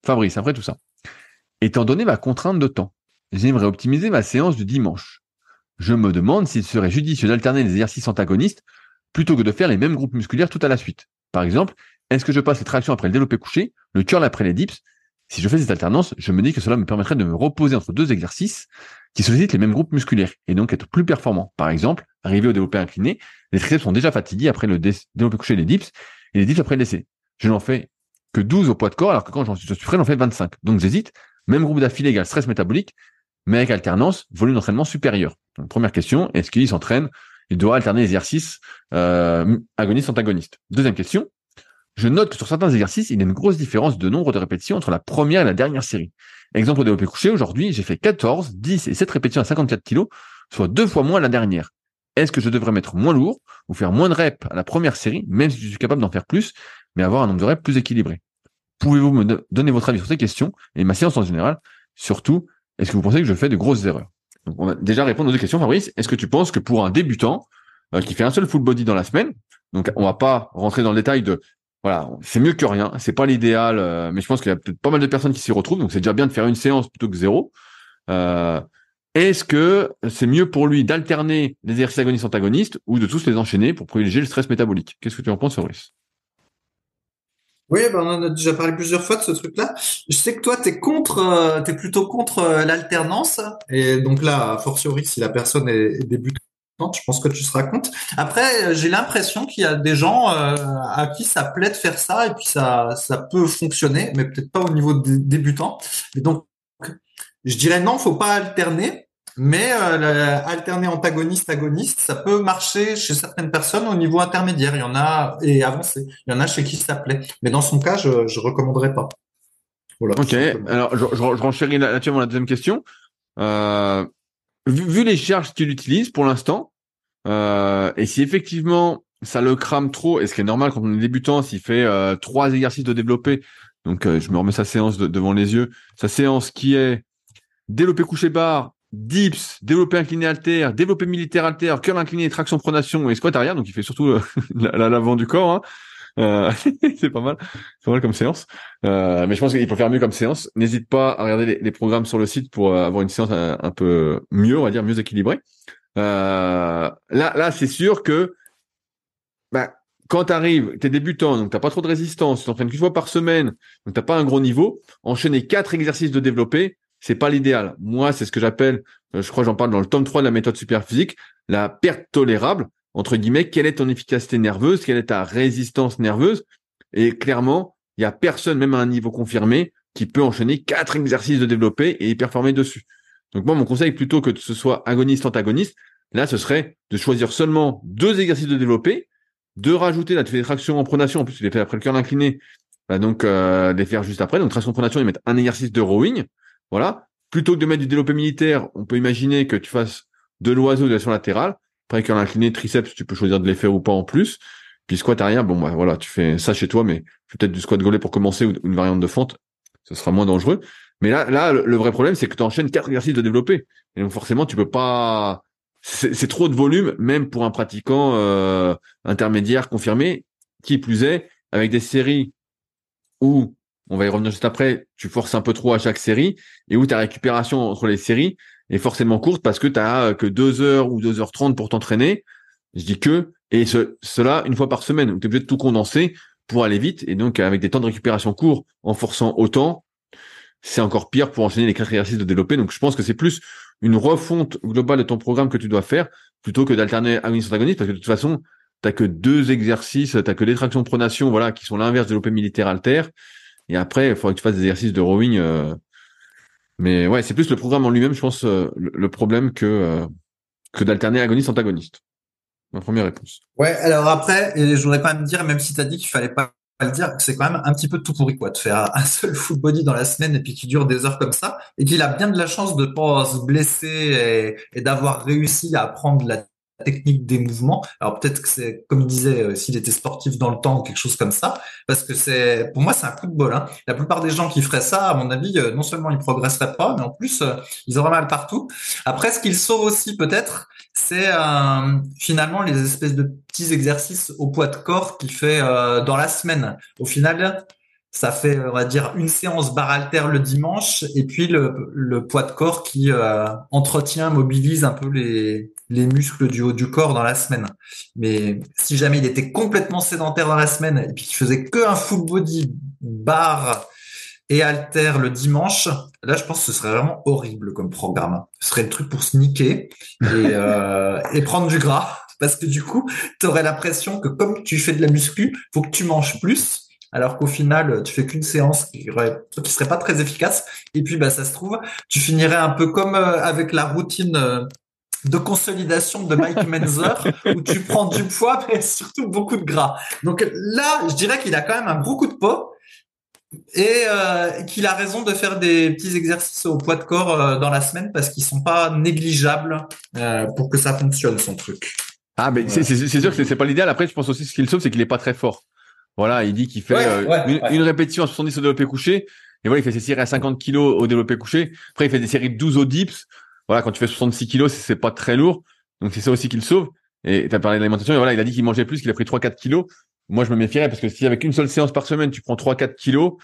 Fabrice, après tout ça. Étant donné ma contrainte de temps, j'aimerais optimiser ma séance du dimanche. Je me demande s'il serait judicieux d'alterner les exercices antagonistes plutôt que de faire les mêmes groupes musculaires tout à la suite. Par exemple, est-ce que je passe les tractions après le développé couché, le curl après les dips? Si je fais cette alternance, je me dis que cela me permettrait de me reposer entre deux exercices qui sollicitent les mêmes groupes musculaires et donc être plus performant. Par exemple, arriver au développé incliné, les triceps sont déjà fatigués après le développé couché et les dips et les dips après le décès. Je n'en fais que 12 au poids de corps alors que quand j'en suis, frais, j'en fais 25. Donc j'hésite. Même groupe d'affilée égale stress métabolique, mais avec alternance, volume d'entraînement supérieur. Donc, première question, est-ce qu'il s'entraîne Il doit alterner exercices euh, agonistes-antagonistes. Deuxième question, je note que sur certains exercices, il y a une grosse différence de nombre de répétitions entre la première et la dernière série. Exemple au développé couché, aujourd'hui, j'ai fait 14, 10 et 7 répétitions à 54 kg, soit deux fois moins la dernière. Est-ce que je devrais mettre moins lourd ou faire moins de reps à la première série, même si je suis capable d'en faire plus, mais avoir un nombre de reps plus équilibré? Pouvez-vous me donner votre avis sur ces questions et ma séance en général? Surtout, est-ce que vous pensez que je fais de grosses erreurs? On va déjà répondre aux deux questions, Fabrice. Est-ce que tu penses que pour un débutant euh, qui fait un seul full body dans la semaine, donc on va pas rentrer dans le détail de voilà, c'est mieux que rien, c'est pas l'idéal, euh, mais je pense qu'il y a peut-être pas mal de personnes qui s'y retrouvent, donc c'est déjà bien de faire une séance plutôt que zéro. Euh, est-ce que c'est mieux pour lui d'alterner les exercices agonistes antagonistes ou de tous les enchaîner pour privilégier le stress métabolique? Qu'est-ce que tu en penses, Fabrice? Oui, ben on en a déjà parlé plusieurs fois de ce truc-là. Je sais que toi, t'es contre, euh, t'es plutôt contre euh, l'alternance. Et donc là, fortiori, si la personne est, débutante, je pense que tu seras contre. Après, j'ai l'impression qu'il y a des gens euh, à qui ça plaît de faire ça et puis ça, ça peut fonctionner, mais peut-être pas au niveau des débutants. Et donc, je dirais non, faut pas alterner. Mais euh, alterner antagoniste-agoniste, ça peut marcher chez certaines personnes au niveau intermédiaire. Il y en a et avancé. Il y en a chez qui ça plaît. Mais dans son cas, je ne recommanderais pas. ok. Alors, je, je, je renchéris là-dessus la deuxième question. Euh, vu, les charges qu'il utilise pour l'instant, euh, et si effectivement ça le crame trop, et ce qui est normal quand on est débutant, s'il fait euh, trois exercices de développer, donc je me remets sa séance devant les yeux, sa séance qui est développer coucher barre, dips, développé incliné alter, développé militaire alter, curl incliné, traction pronation et squat arrière. Donc il fait surtout euh, l'avant du corps. Hein. Euh, c'est pas mal, c'est pas mal comme séance. Euh, mais je pense qu'il faut faire mieux comme séance. N'hésite pas à regarder les, programmes sur le site pour euh, avoir une séance un, peu mieux, on va dire mieux équilibrée. là, là, c'est sûr que bah, quand tu arrives, tu débutant, donc t'as pas trop de résistance, tu t'entraînes qu'une fois par semaine, donc t'as pas un gros niveau. Enchaîner quatre exercices de développé, c'est pas l'idéal. Moi, c'est ce que j'appelle, euh, je crois j'en parle dans le tome 3 de la méthode superphysique, la perte tolérable, entre guillemets, quelle est ton efficacité nerveuse, quelle est ta résistance nerveuse? Et clairement, il y a personne, même à un niveau confirmé, qui peut enchaîner quatre exercices de développer et y performer dessus. Donc moi, mon conseil, plutôt que ce soit agoniste-antagoniste, là, ce serait de choisir seulement deux exercices de développer, de rajouter, là, tu fais des tractions en pronation, en plus tu les fais après le cœur incliné, bah, donc euh, les faire juste après. Donc traction en pronation, ils mettent un exercice de rowing, voilà. Plutôt que de mettre du développé militaire, on peut imaginer que tu fasses de l'oiseau de l'action latérale. Après, qu'un incliné triceps, tu peux choisir de les faire ou pas en plus. Puis squat arrière, bon, bah, voilà, tu fais ça chez toi, mais peut-être du squat gaulé pour commencer ou une variante de fente. Ce sera moins dangereux. Mais là, là, le vrai problème, c'est que tu enchaînes quatre exercices de développé. Et donc, forcément, tu peux pas, c'est trop de volume, même pour un pratiquant euh, intermédiaire confirmé, qui plus est, avec des séries où on va y revenir juste après, tu forces un peu trop à chaque série et où ta récupération entre les séries est forcément courte parce que tu as que 2 heures ou 2 heures 30 pour t'entraîner. Je dis que, et cela une fois par semaine. Tu es obligé de tout condenser pour aller vite. Et donc, avec des temps de récupération courts, en forçant autant, c'est encore pire pour enchaîner les quatre exercices de développer. Donc, je pense que c'est plus une refonte globale de ton programme que tu dois faire plutôt que d'alterner agoniste-antagoniste parce que de toute façon, t'as que deux exercices, t'as que des tractions pronation, voilà, qui sont l'inverse de développé militaire alter. Et après, il faudrait que tu fasses des exercices de rowing. Euh. Mais ouais, c'est plus le programme en lui-même, je pense, euh, le, problème que euh, que d'alterner agoniste-antagoniste. Ma première réponse. Ouais, alors après, je voudrais quand même dire, même si tu as dit qu'il fallait pas le dire, c'est quand même un petit peu tout pourri quoi de faire un seul full dans la semaine et puis qui dure des heures comme ça et qu'il a bien de la chance de pas se blesser et, et d'avoir réussi à apprendre la technique des mouvements. Alors peut-être que c'est, comme il disait, euh, s'il était sportif dans le temps ou quelque chose comme ça, parce que c'est, pour moi, c'est un coup de bol. Hein. La plupart des gens qui feraient ça, à mon avis, euh, non seulement ils progresseraient pas, mais en plus, euh, ils auraient mal partout. Après, ce qu'ils sauvent aussi peut-être, c'est finalement les espèces de petits exercices au poids de corps qu'il fait dans la semaine. Au final, ça fait, on va dire, une séance bar alter le dimanche et puis le, poids de corps qui entretient, mobilise un peu les, les muscles du haut du corps dans la semaine. Mais si jamais il était complètement sédentaire dans la semaine et puis qu'il faisait que un full body bar et alter le dimanche, là je pense que ce serait vraiment horrible comme programme. Ce serait le truc pour sneaker et, euh, et prendre du gras parce que du coup, tu aurais l'impression que comme tu fais de la muscu, faut que tu manges plus alors qu'au final, tu fais qu'une séance qui, qui serait pas très efficace. Et puis, bah, ça se trouve, tu finirais un peu comme euh, avec la routine euh, de consolidation de Mike Menzer, où tu prends du poids, mais surtout beaucoup de gras. Donc là, je dirais qu'il a quand même un gros coup de peau et euh, qu'il a raison de faire des petits exercices au poids de corps dans la semaine parce qu'ils sont pas négligeables pour que ça fonctionne son truc. Ah, mais c'est sûr que c'est pas l'idéal. Après, je pense aussi ce qu'il sauve, c'est qu'il est pas très fort. Voilà, il dit qu'il fait euh, une, répétition à 70 au développé couché. Et voilà, il fait ses séries à 50 kilos au développé couché. Après, il fait des séries de 12 au dips. Voilà, quand tu fais 66 kilos, c'est pas très lourd. Donc, c'est ça aussi qu'il sauve. Et tu as parlé d'alimentation. Et voilà, il a dit qu'il mangeait plus, qu'il a pris 3-4 kilos. Moi, je me méfierais parce que si avec une seule séance par semaine, tu prends 3-4 kilos,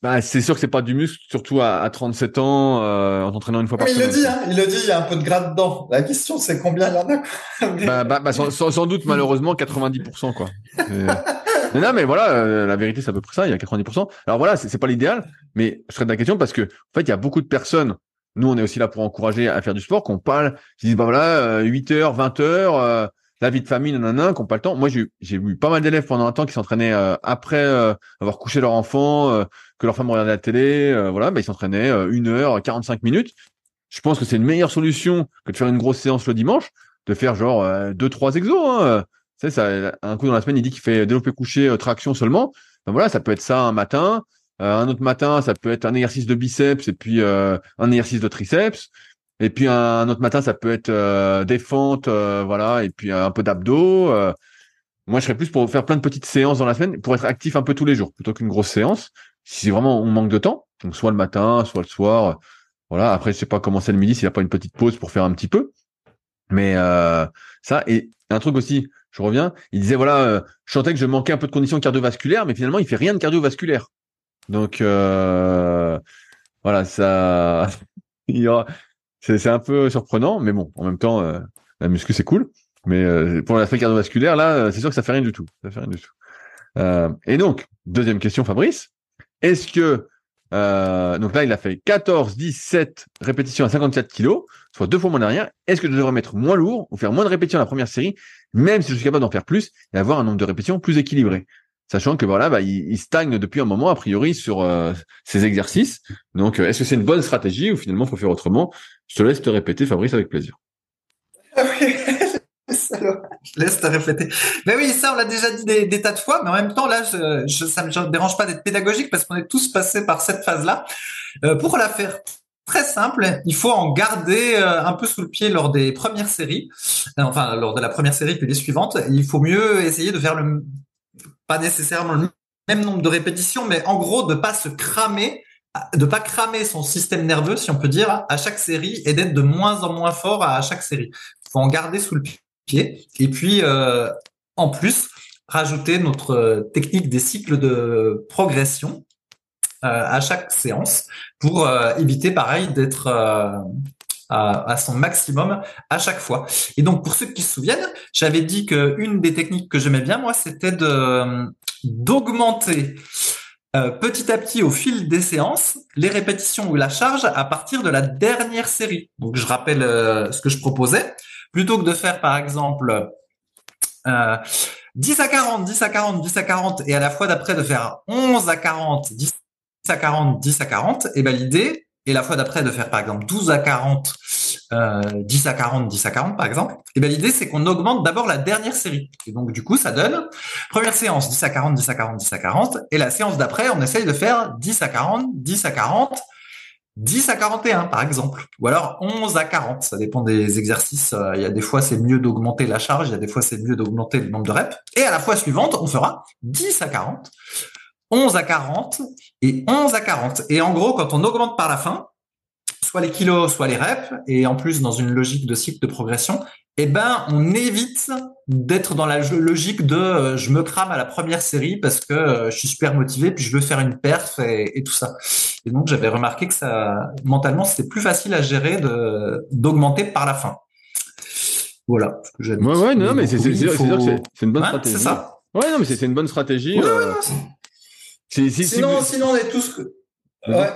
bah, c'est sûr que c'est pas du muscle, surtout à, à 37 ans, euh, en t'entraînant une fois par semaine. Il le dit, hein, il le dit, il y a un peu de gras dedans. La question, c'est combien il y en a. Quoi. bah, bah, bah sans, sans, doute, malheureusement, 90%, quoi. non, mais voilà, euh, la vérité, c'est à peu près ça. Il y a 90%. Alors voilà, c'est pas l'idéal, mais je serais de la question parce que, en fait, il y a beaucoup de personnes. Nous, on est aussi là pour encourager à faire du sport, qu'on parle, qui disent, bah voilà, 8 euh, heures, 20 heures, euh, la vie de famille, nanana, qu'on pas le temps. Moi, j'ai eu pas mal d'élèves pendant un temps qui s'entraînaient après avoir couché leur enfant, que leur femme regardait la télé, voilà, bah, ils s'entraînaient une heure, 45 minutes. Je pense que c'est une meilleure solution que de faire une grosse séance le dimanche, de faire genre deux, trois exos. Hein sais, ça, un coup dans la semaine, il dit qu'il fait développer coucher, euh, traction seulement. Ben voilà, ça peut être ça un matin. Euh, un autre matin, ça peut être un exercice de biceps et puis euh, un exercice de triceps. Et puis un, autre matin, ça peut être des fentes, voilà, et puis un peu d'abdos. moi, je serais plus pour faire plein de petites séances dans la semaine, pour être actif un peu tous les jours, plutôt qu'une grosse séance. Si vraiment on manque de temps, donc soit le matin, soit le soir. Voilà. Après, je sais pas comment c'est le midi, s'il n'y a pas une petite pause pour faire un petit peu. Mais ça, et un truc aussi, je reviens, il disait voilà, euh, je sentais que je manquais un peu de conditions cardiovasculaires, mais finalement il fait rien de cardiovasculaire. Donc euh, voilà, ça, c'est un peu surprenant, mais bon, en même temps, euh, la muscu c'est cool, mais pour l'aspect cardiovasculaire là, c'est sûr que ça fait rien tout, fait rien du tout. et donc deuxième question, Fabrice, est-ce que donc là, il a fait 14, 17 répétitions à 54 kilos, soit deux fois moins derrière. Est-ce que je devrais mettre moins lourd ou faire moins de répétitions à la première série même si je suis capable d'en faire plus et avoir un nombre de répétitions plus équilibré? Sachant que voilà, bah, il, stagne depuis un moment a priori sur euh, ces exercices. Donc, euh, est-ce que c'est une bonne stratégie ou finalement il faut faire autrement? Je te laisse te répéter, Fabrice, avec plaisir. Ah je laisse te répéter. Mais oui, ça, on l'a déjà dit des, tas de fois, mais en même temps, là, je, je, ça me dérange pas d'être pédagogique parce qu'on est tous passés par cette phase-là. Euh, pour la faire très simple. Il faut en garder euh, un peu sous le pied lors des premières séries, euh, enfin lors de la première série puis les suivantes. Il faut mieux essayer de faire le pas nécessairement le même nombre de répétitions, mais en gros de pas se cramer, de pas cramer son système nerveux, si on peut dire, à chaque série et d'être de moins en moins fort à chaque série. Faut en garder sous le pied. Et puis euh, en plus rajouter notre technique des cycles de progression euh, à chaque séance pour euh, éviter pareil d'être euh, à, son maximum à chaque fois. Et donc pour ceux qui se souviennent, j'avais dit que une des techniques que j'aimais bien moi, c'était de d'augmenter petit à petit au fil des séances les répétitions ou la charge à partir de la dernière série. Donc je rappelle ce que je proposais. Plutôt que de faire par exemple 10 à 40, 10 à 40, 10 à 40 et à la fois d'après de faire 11 à 40, 10 à 40, 10 à 40, et ben l'idée, et la fois d'après de faire par exemple 12 à 40 euh, 10 à 40, 10 à 40 par exemple, ben l'idée c'est qu'on augmente d'abord la dernière série. Et donc du coup ça donne première séance 10 à 40, 10 à 40, 10 à 40, et la séance d'après on essaye de faire 10 à 40, 10 à 40, 10 à 41 par exemple, ou alors 11 à 40, ça dépend des exercices. Euh, il y a des fois c'est mieux d'augmenter la charge, il y a des fois c'est mieux d'augmenter le nombre de reps. Et à la fois suivante, on fera 10 à 40, 11 à 40 et 11 à 40. Et en gros, quand on augmente par la fin, soit les kilos, soit les reps, et en plus dans une logique de cycle de progression, eh ben on évite d'être dans la logique de euh, je me crame à la première série parce que euh, je suis super motivé puis je veux faire une perf et, et tout ça. Et donc j'avais remarqué que ça mentalement c'était plus facile à gérer de d'augmenter par la fin. Voilà. ouais ouais non mais c'est c'est une bonne stratégie. C'est ça. Ouais non mais c'est une bonne stratégie. euh... sinon sinon on est tous ouais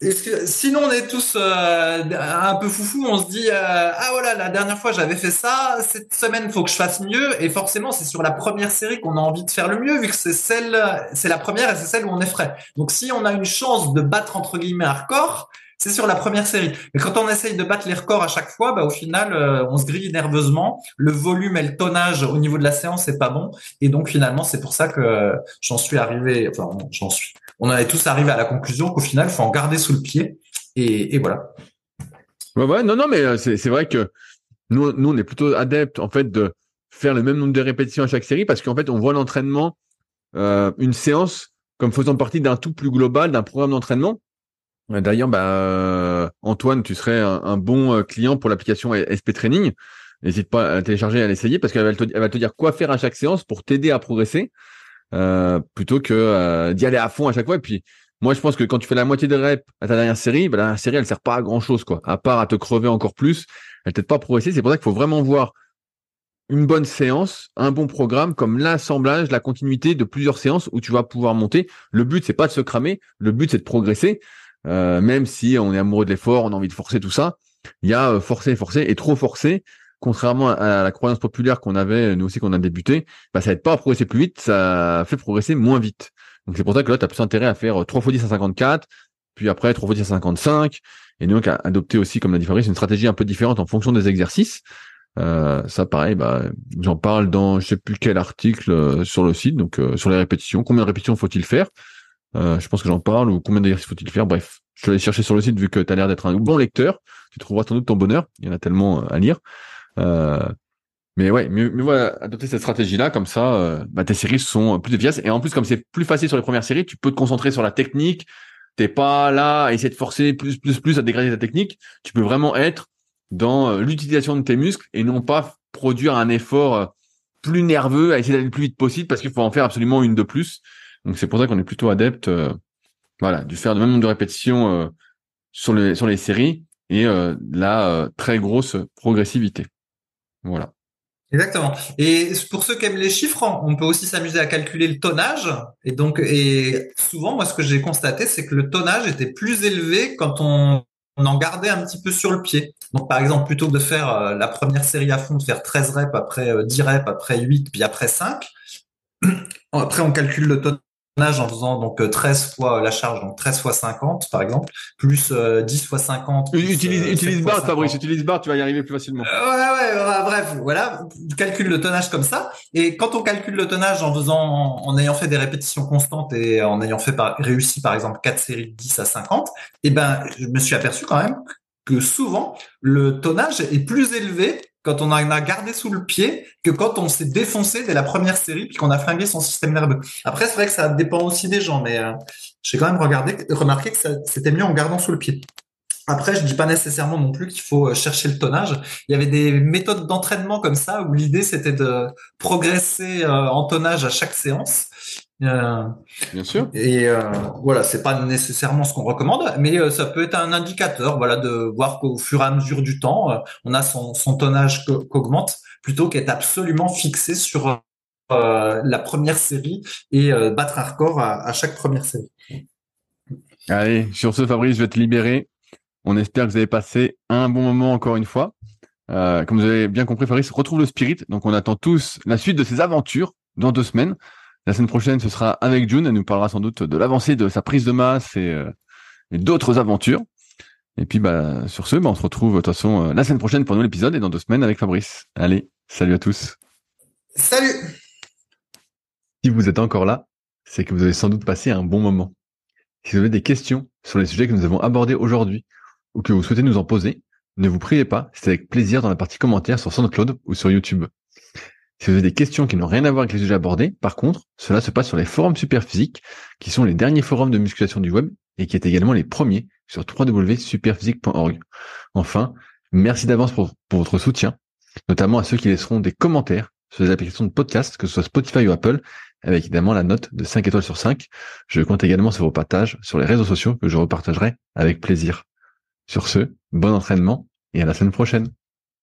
sinon, on est tous euh, un peu foufou. On se dit euh, ah voilà, la dernière fois j'avais fait ça. Cette semaine, faut que je fasse mieux. Et forcément, c'est sur la première série qu'on a envie de faire le mieux, vu que c'est celle, c'est la première et c'est celle où on est frais. Donc, si on a une chance de battre entre guillemets un record, c'est sur la première série. Mais quand on essaye de battre les records à chaque fois, bah, au final, euh, on se grille nerveusement. Le volume et le tonnage au niveau de la séance, c'est pas bon. Et donc, finalement, c'est pour ça que j'en suis arrivé. Enfin, j'en suis on tous arrivé à la conclusion qu'au final, il faut en garder sous le pied. Et, voilà. Ouais, ouais, non, non, mais euh, c'est vrai que nous, nous, on est plutôt adeptes, en fait, de faire le même nombre de répétitions à chaque série parce qu'en fait, on voit l'entraînement, euh, une séance comme faisant partie d'un tout plus global, d'un programme d'entraînement. D'ailleurs, bah, euh, Antoine, tu serais un, bon client pour l'application SP Training. N'hésite pas à télécharger à l'essayer parce qu'elle va, te dire quoi faire à chaque séance pour t'aider à progresser. Euh, plutôt que euh, d'y aller à fond à chaque fois. Et puis, moi, je pense que quand tu fais la moitié des reps à ta dernière série, bah, la série, elle sert pas à grand chose, quoi. À part à te crever encore plus, elle t'aide pas à progresser. C'est pour ça qu'il faut vraiment voir une bonne séance, un bon programme, comme l'assemblage, la continuité de plusieurs séances où tu vas pouvoir monter. Le but, c'est pas de se cramer. Le but, c'est de progresser. Euh, même si on est amoureux de l'effort, on a envie de forcer tout ça. Il y a forcer, forcer et trop forcer contrairement à la croyance populaire qu'on avait, nous aussi, qu'on a débuté, bah, ça aide pas à progresser plus vite, ça fait progresser moins vite. Donc, c'est pour ça que là, tu as plus intérêt à faire 3 x 10 à 54, puis après 3 x 10 à 55, et donc à adopter aussi, comme l'a dit Fabrice, une stratégie un peu différente en fonction des exercices. Euh, ça, pareil, bah, j'en parle dans je sais plus quel article euh, sur le site, donc euh, sur les répétitions. Combien de répétitions faut-il faire? Je pense que j'en parle, ou combien d'exercices faut-il faire Bref, je vais aller chercher sur le site vu que tu as l'air d'être un bon lecteur. Tu trouveras sans doute ton bonheur. Il y en a tellement à lire. Euh, mais ouais, mieux, voilà, adopter cette stratégie-là, comme ça, euh, bah, tes séries sont plus efficaces. Et en plus, comme c'est plus facile sur les premières séries, tu peux te concentrer sur la technique. T'es pas là à essayer de forcer plus, plus, plus à dégrader ta technique. Tu peux vraiment être dans euh, l'utilisation de tes muscles et non pas produire un effort plus nerveux à essayer d'aller le plus vite possible parce qu'il faut en faire absolument une de plus. Donc c'est pour ça qu'on est plutôt adepte, voilà, du faire le même nombre de répétitions sur les sur les séries et la très grosse progressivité. Voilà. Exactement. Et pour ceux qui aiment les chiffres, on peut aussi s'amuser à calculer le tonnage. Et donc, et souvent, moi, ce que j'ai constaté, c'est que le tonnage était plus élevé quand on, en gardait un petit peu sur le pied. Donc, par exemple, plutôt que de faire euh, la première série à fond, de faire 13 reps, après 10 euh, reps, après 8, puis après 5, après on calcule le tonnage en faisant donc 13 euh, fois la charge, donc 13 fois 50 par exemple, plus 10 euh, fois 50. utilise euh, utilise bar, Fabrice, utilise bar, tu vas y arriver plus facilement. ouais, ouais, bref, voilà, tu calcules le tonnage comme ça. Et quand on calcule le tonnage en faisant, en ayant fait des répétitions constantes et en ayant fait par, réussi par exemple 4 séries de 10 à 50, eh ben, je me suis aperçu quand même que souvent le tonnage est plus élevé quand on en a gardé sous le pied que quand on s'est défoncé dès la première série puis qu'on a flingué son système nerveux. Après, c'est vrai que ça dépend aussi des gens, mais euh, j'ai quand même remarqué que c'était mieux en gardant sous le pied. Après, je dis pas nécessairement non plus qu'il faut euh, chercher le tonnage. Il y avait des méthodes d'entraînement comme ça où l'idée c'était de progresser euh, en tonnage à chaque séance. Euh, Bien sûr. Et euh, voilà, c'est pas nécessairement ce qu'on recommande, mais euh, ça peut être un indicateur, voilà, de voir qu'au fur et à mesure du temps, euh, on a son, son tonnage qu'augmente, plutôt qu'être absolument fixé sur la première série et battre un record à, à, chaque première série. Allez, sur ce, Fabrice, je vais te libérer. On espère que vous avez passé un bon moment encore une fois. comme vous avez bien compris, Fabrice retrouve le spirit. Donc, on attend tous la suite de ses aventures dans deux semaines. La semaine prochaine, ce sera avec June. Elle nous parlera sans doute de l'avancée de sa prise de masse et, euh, d'autres aventures. Et puis bah sur ce, bah, on se retrouve de toute façon la semaine prochaine pour un nouvel épisode et dans deux semaines avec Fabrice. Allez, salut à tous. Salut. Si vous êtes encore là, c'est que vous avez sans doute passé un bon moment. Si vous avez des questions sur les sujets que nous avons abordés aujourd'hui ou que vous souhaitez nous en poser, ne vous privez pas, c'est avec plaisir dans la partie commentaires sur SoundCloud ou sur YouTube. Si vous avez des questions qui n'ont rien à voir avec les sujets abordés, par contre, cela se passe sur les forums Superphysique, qui sont les derniers forums de musculation du web et qui est également les premiers sur www.superphysique.org. Enfin, merci d'avance pour, pour votre soutien, notamment à ceux qui laisseront des commentaires sur les applications de podcast, que ce soit Spotify ou Apple, avec évidemment la note de 5 étoiles sur 5. Je compte également sur vos partages sur les réseaux sociaux que je repartagerai avec plaisir. Sur ce, bon entraînement et à la semaine prochaine.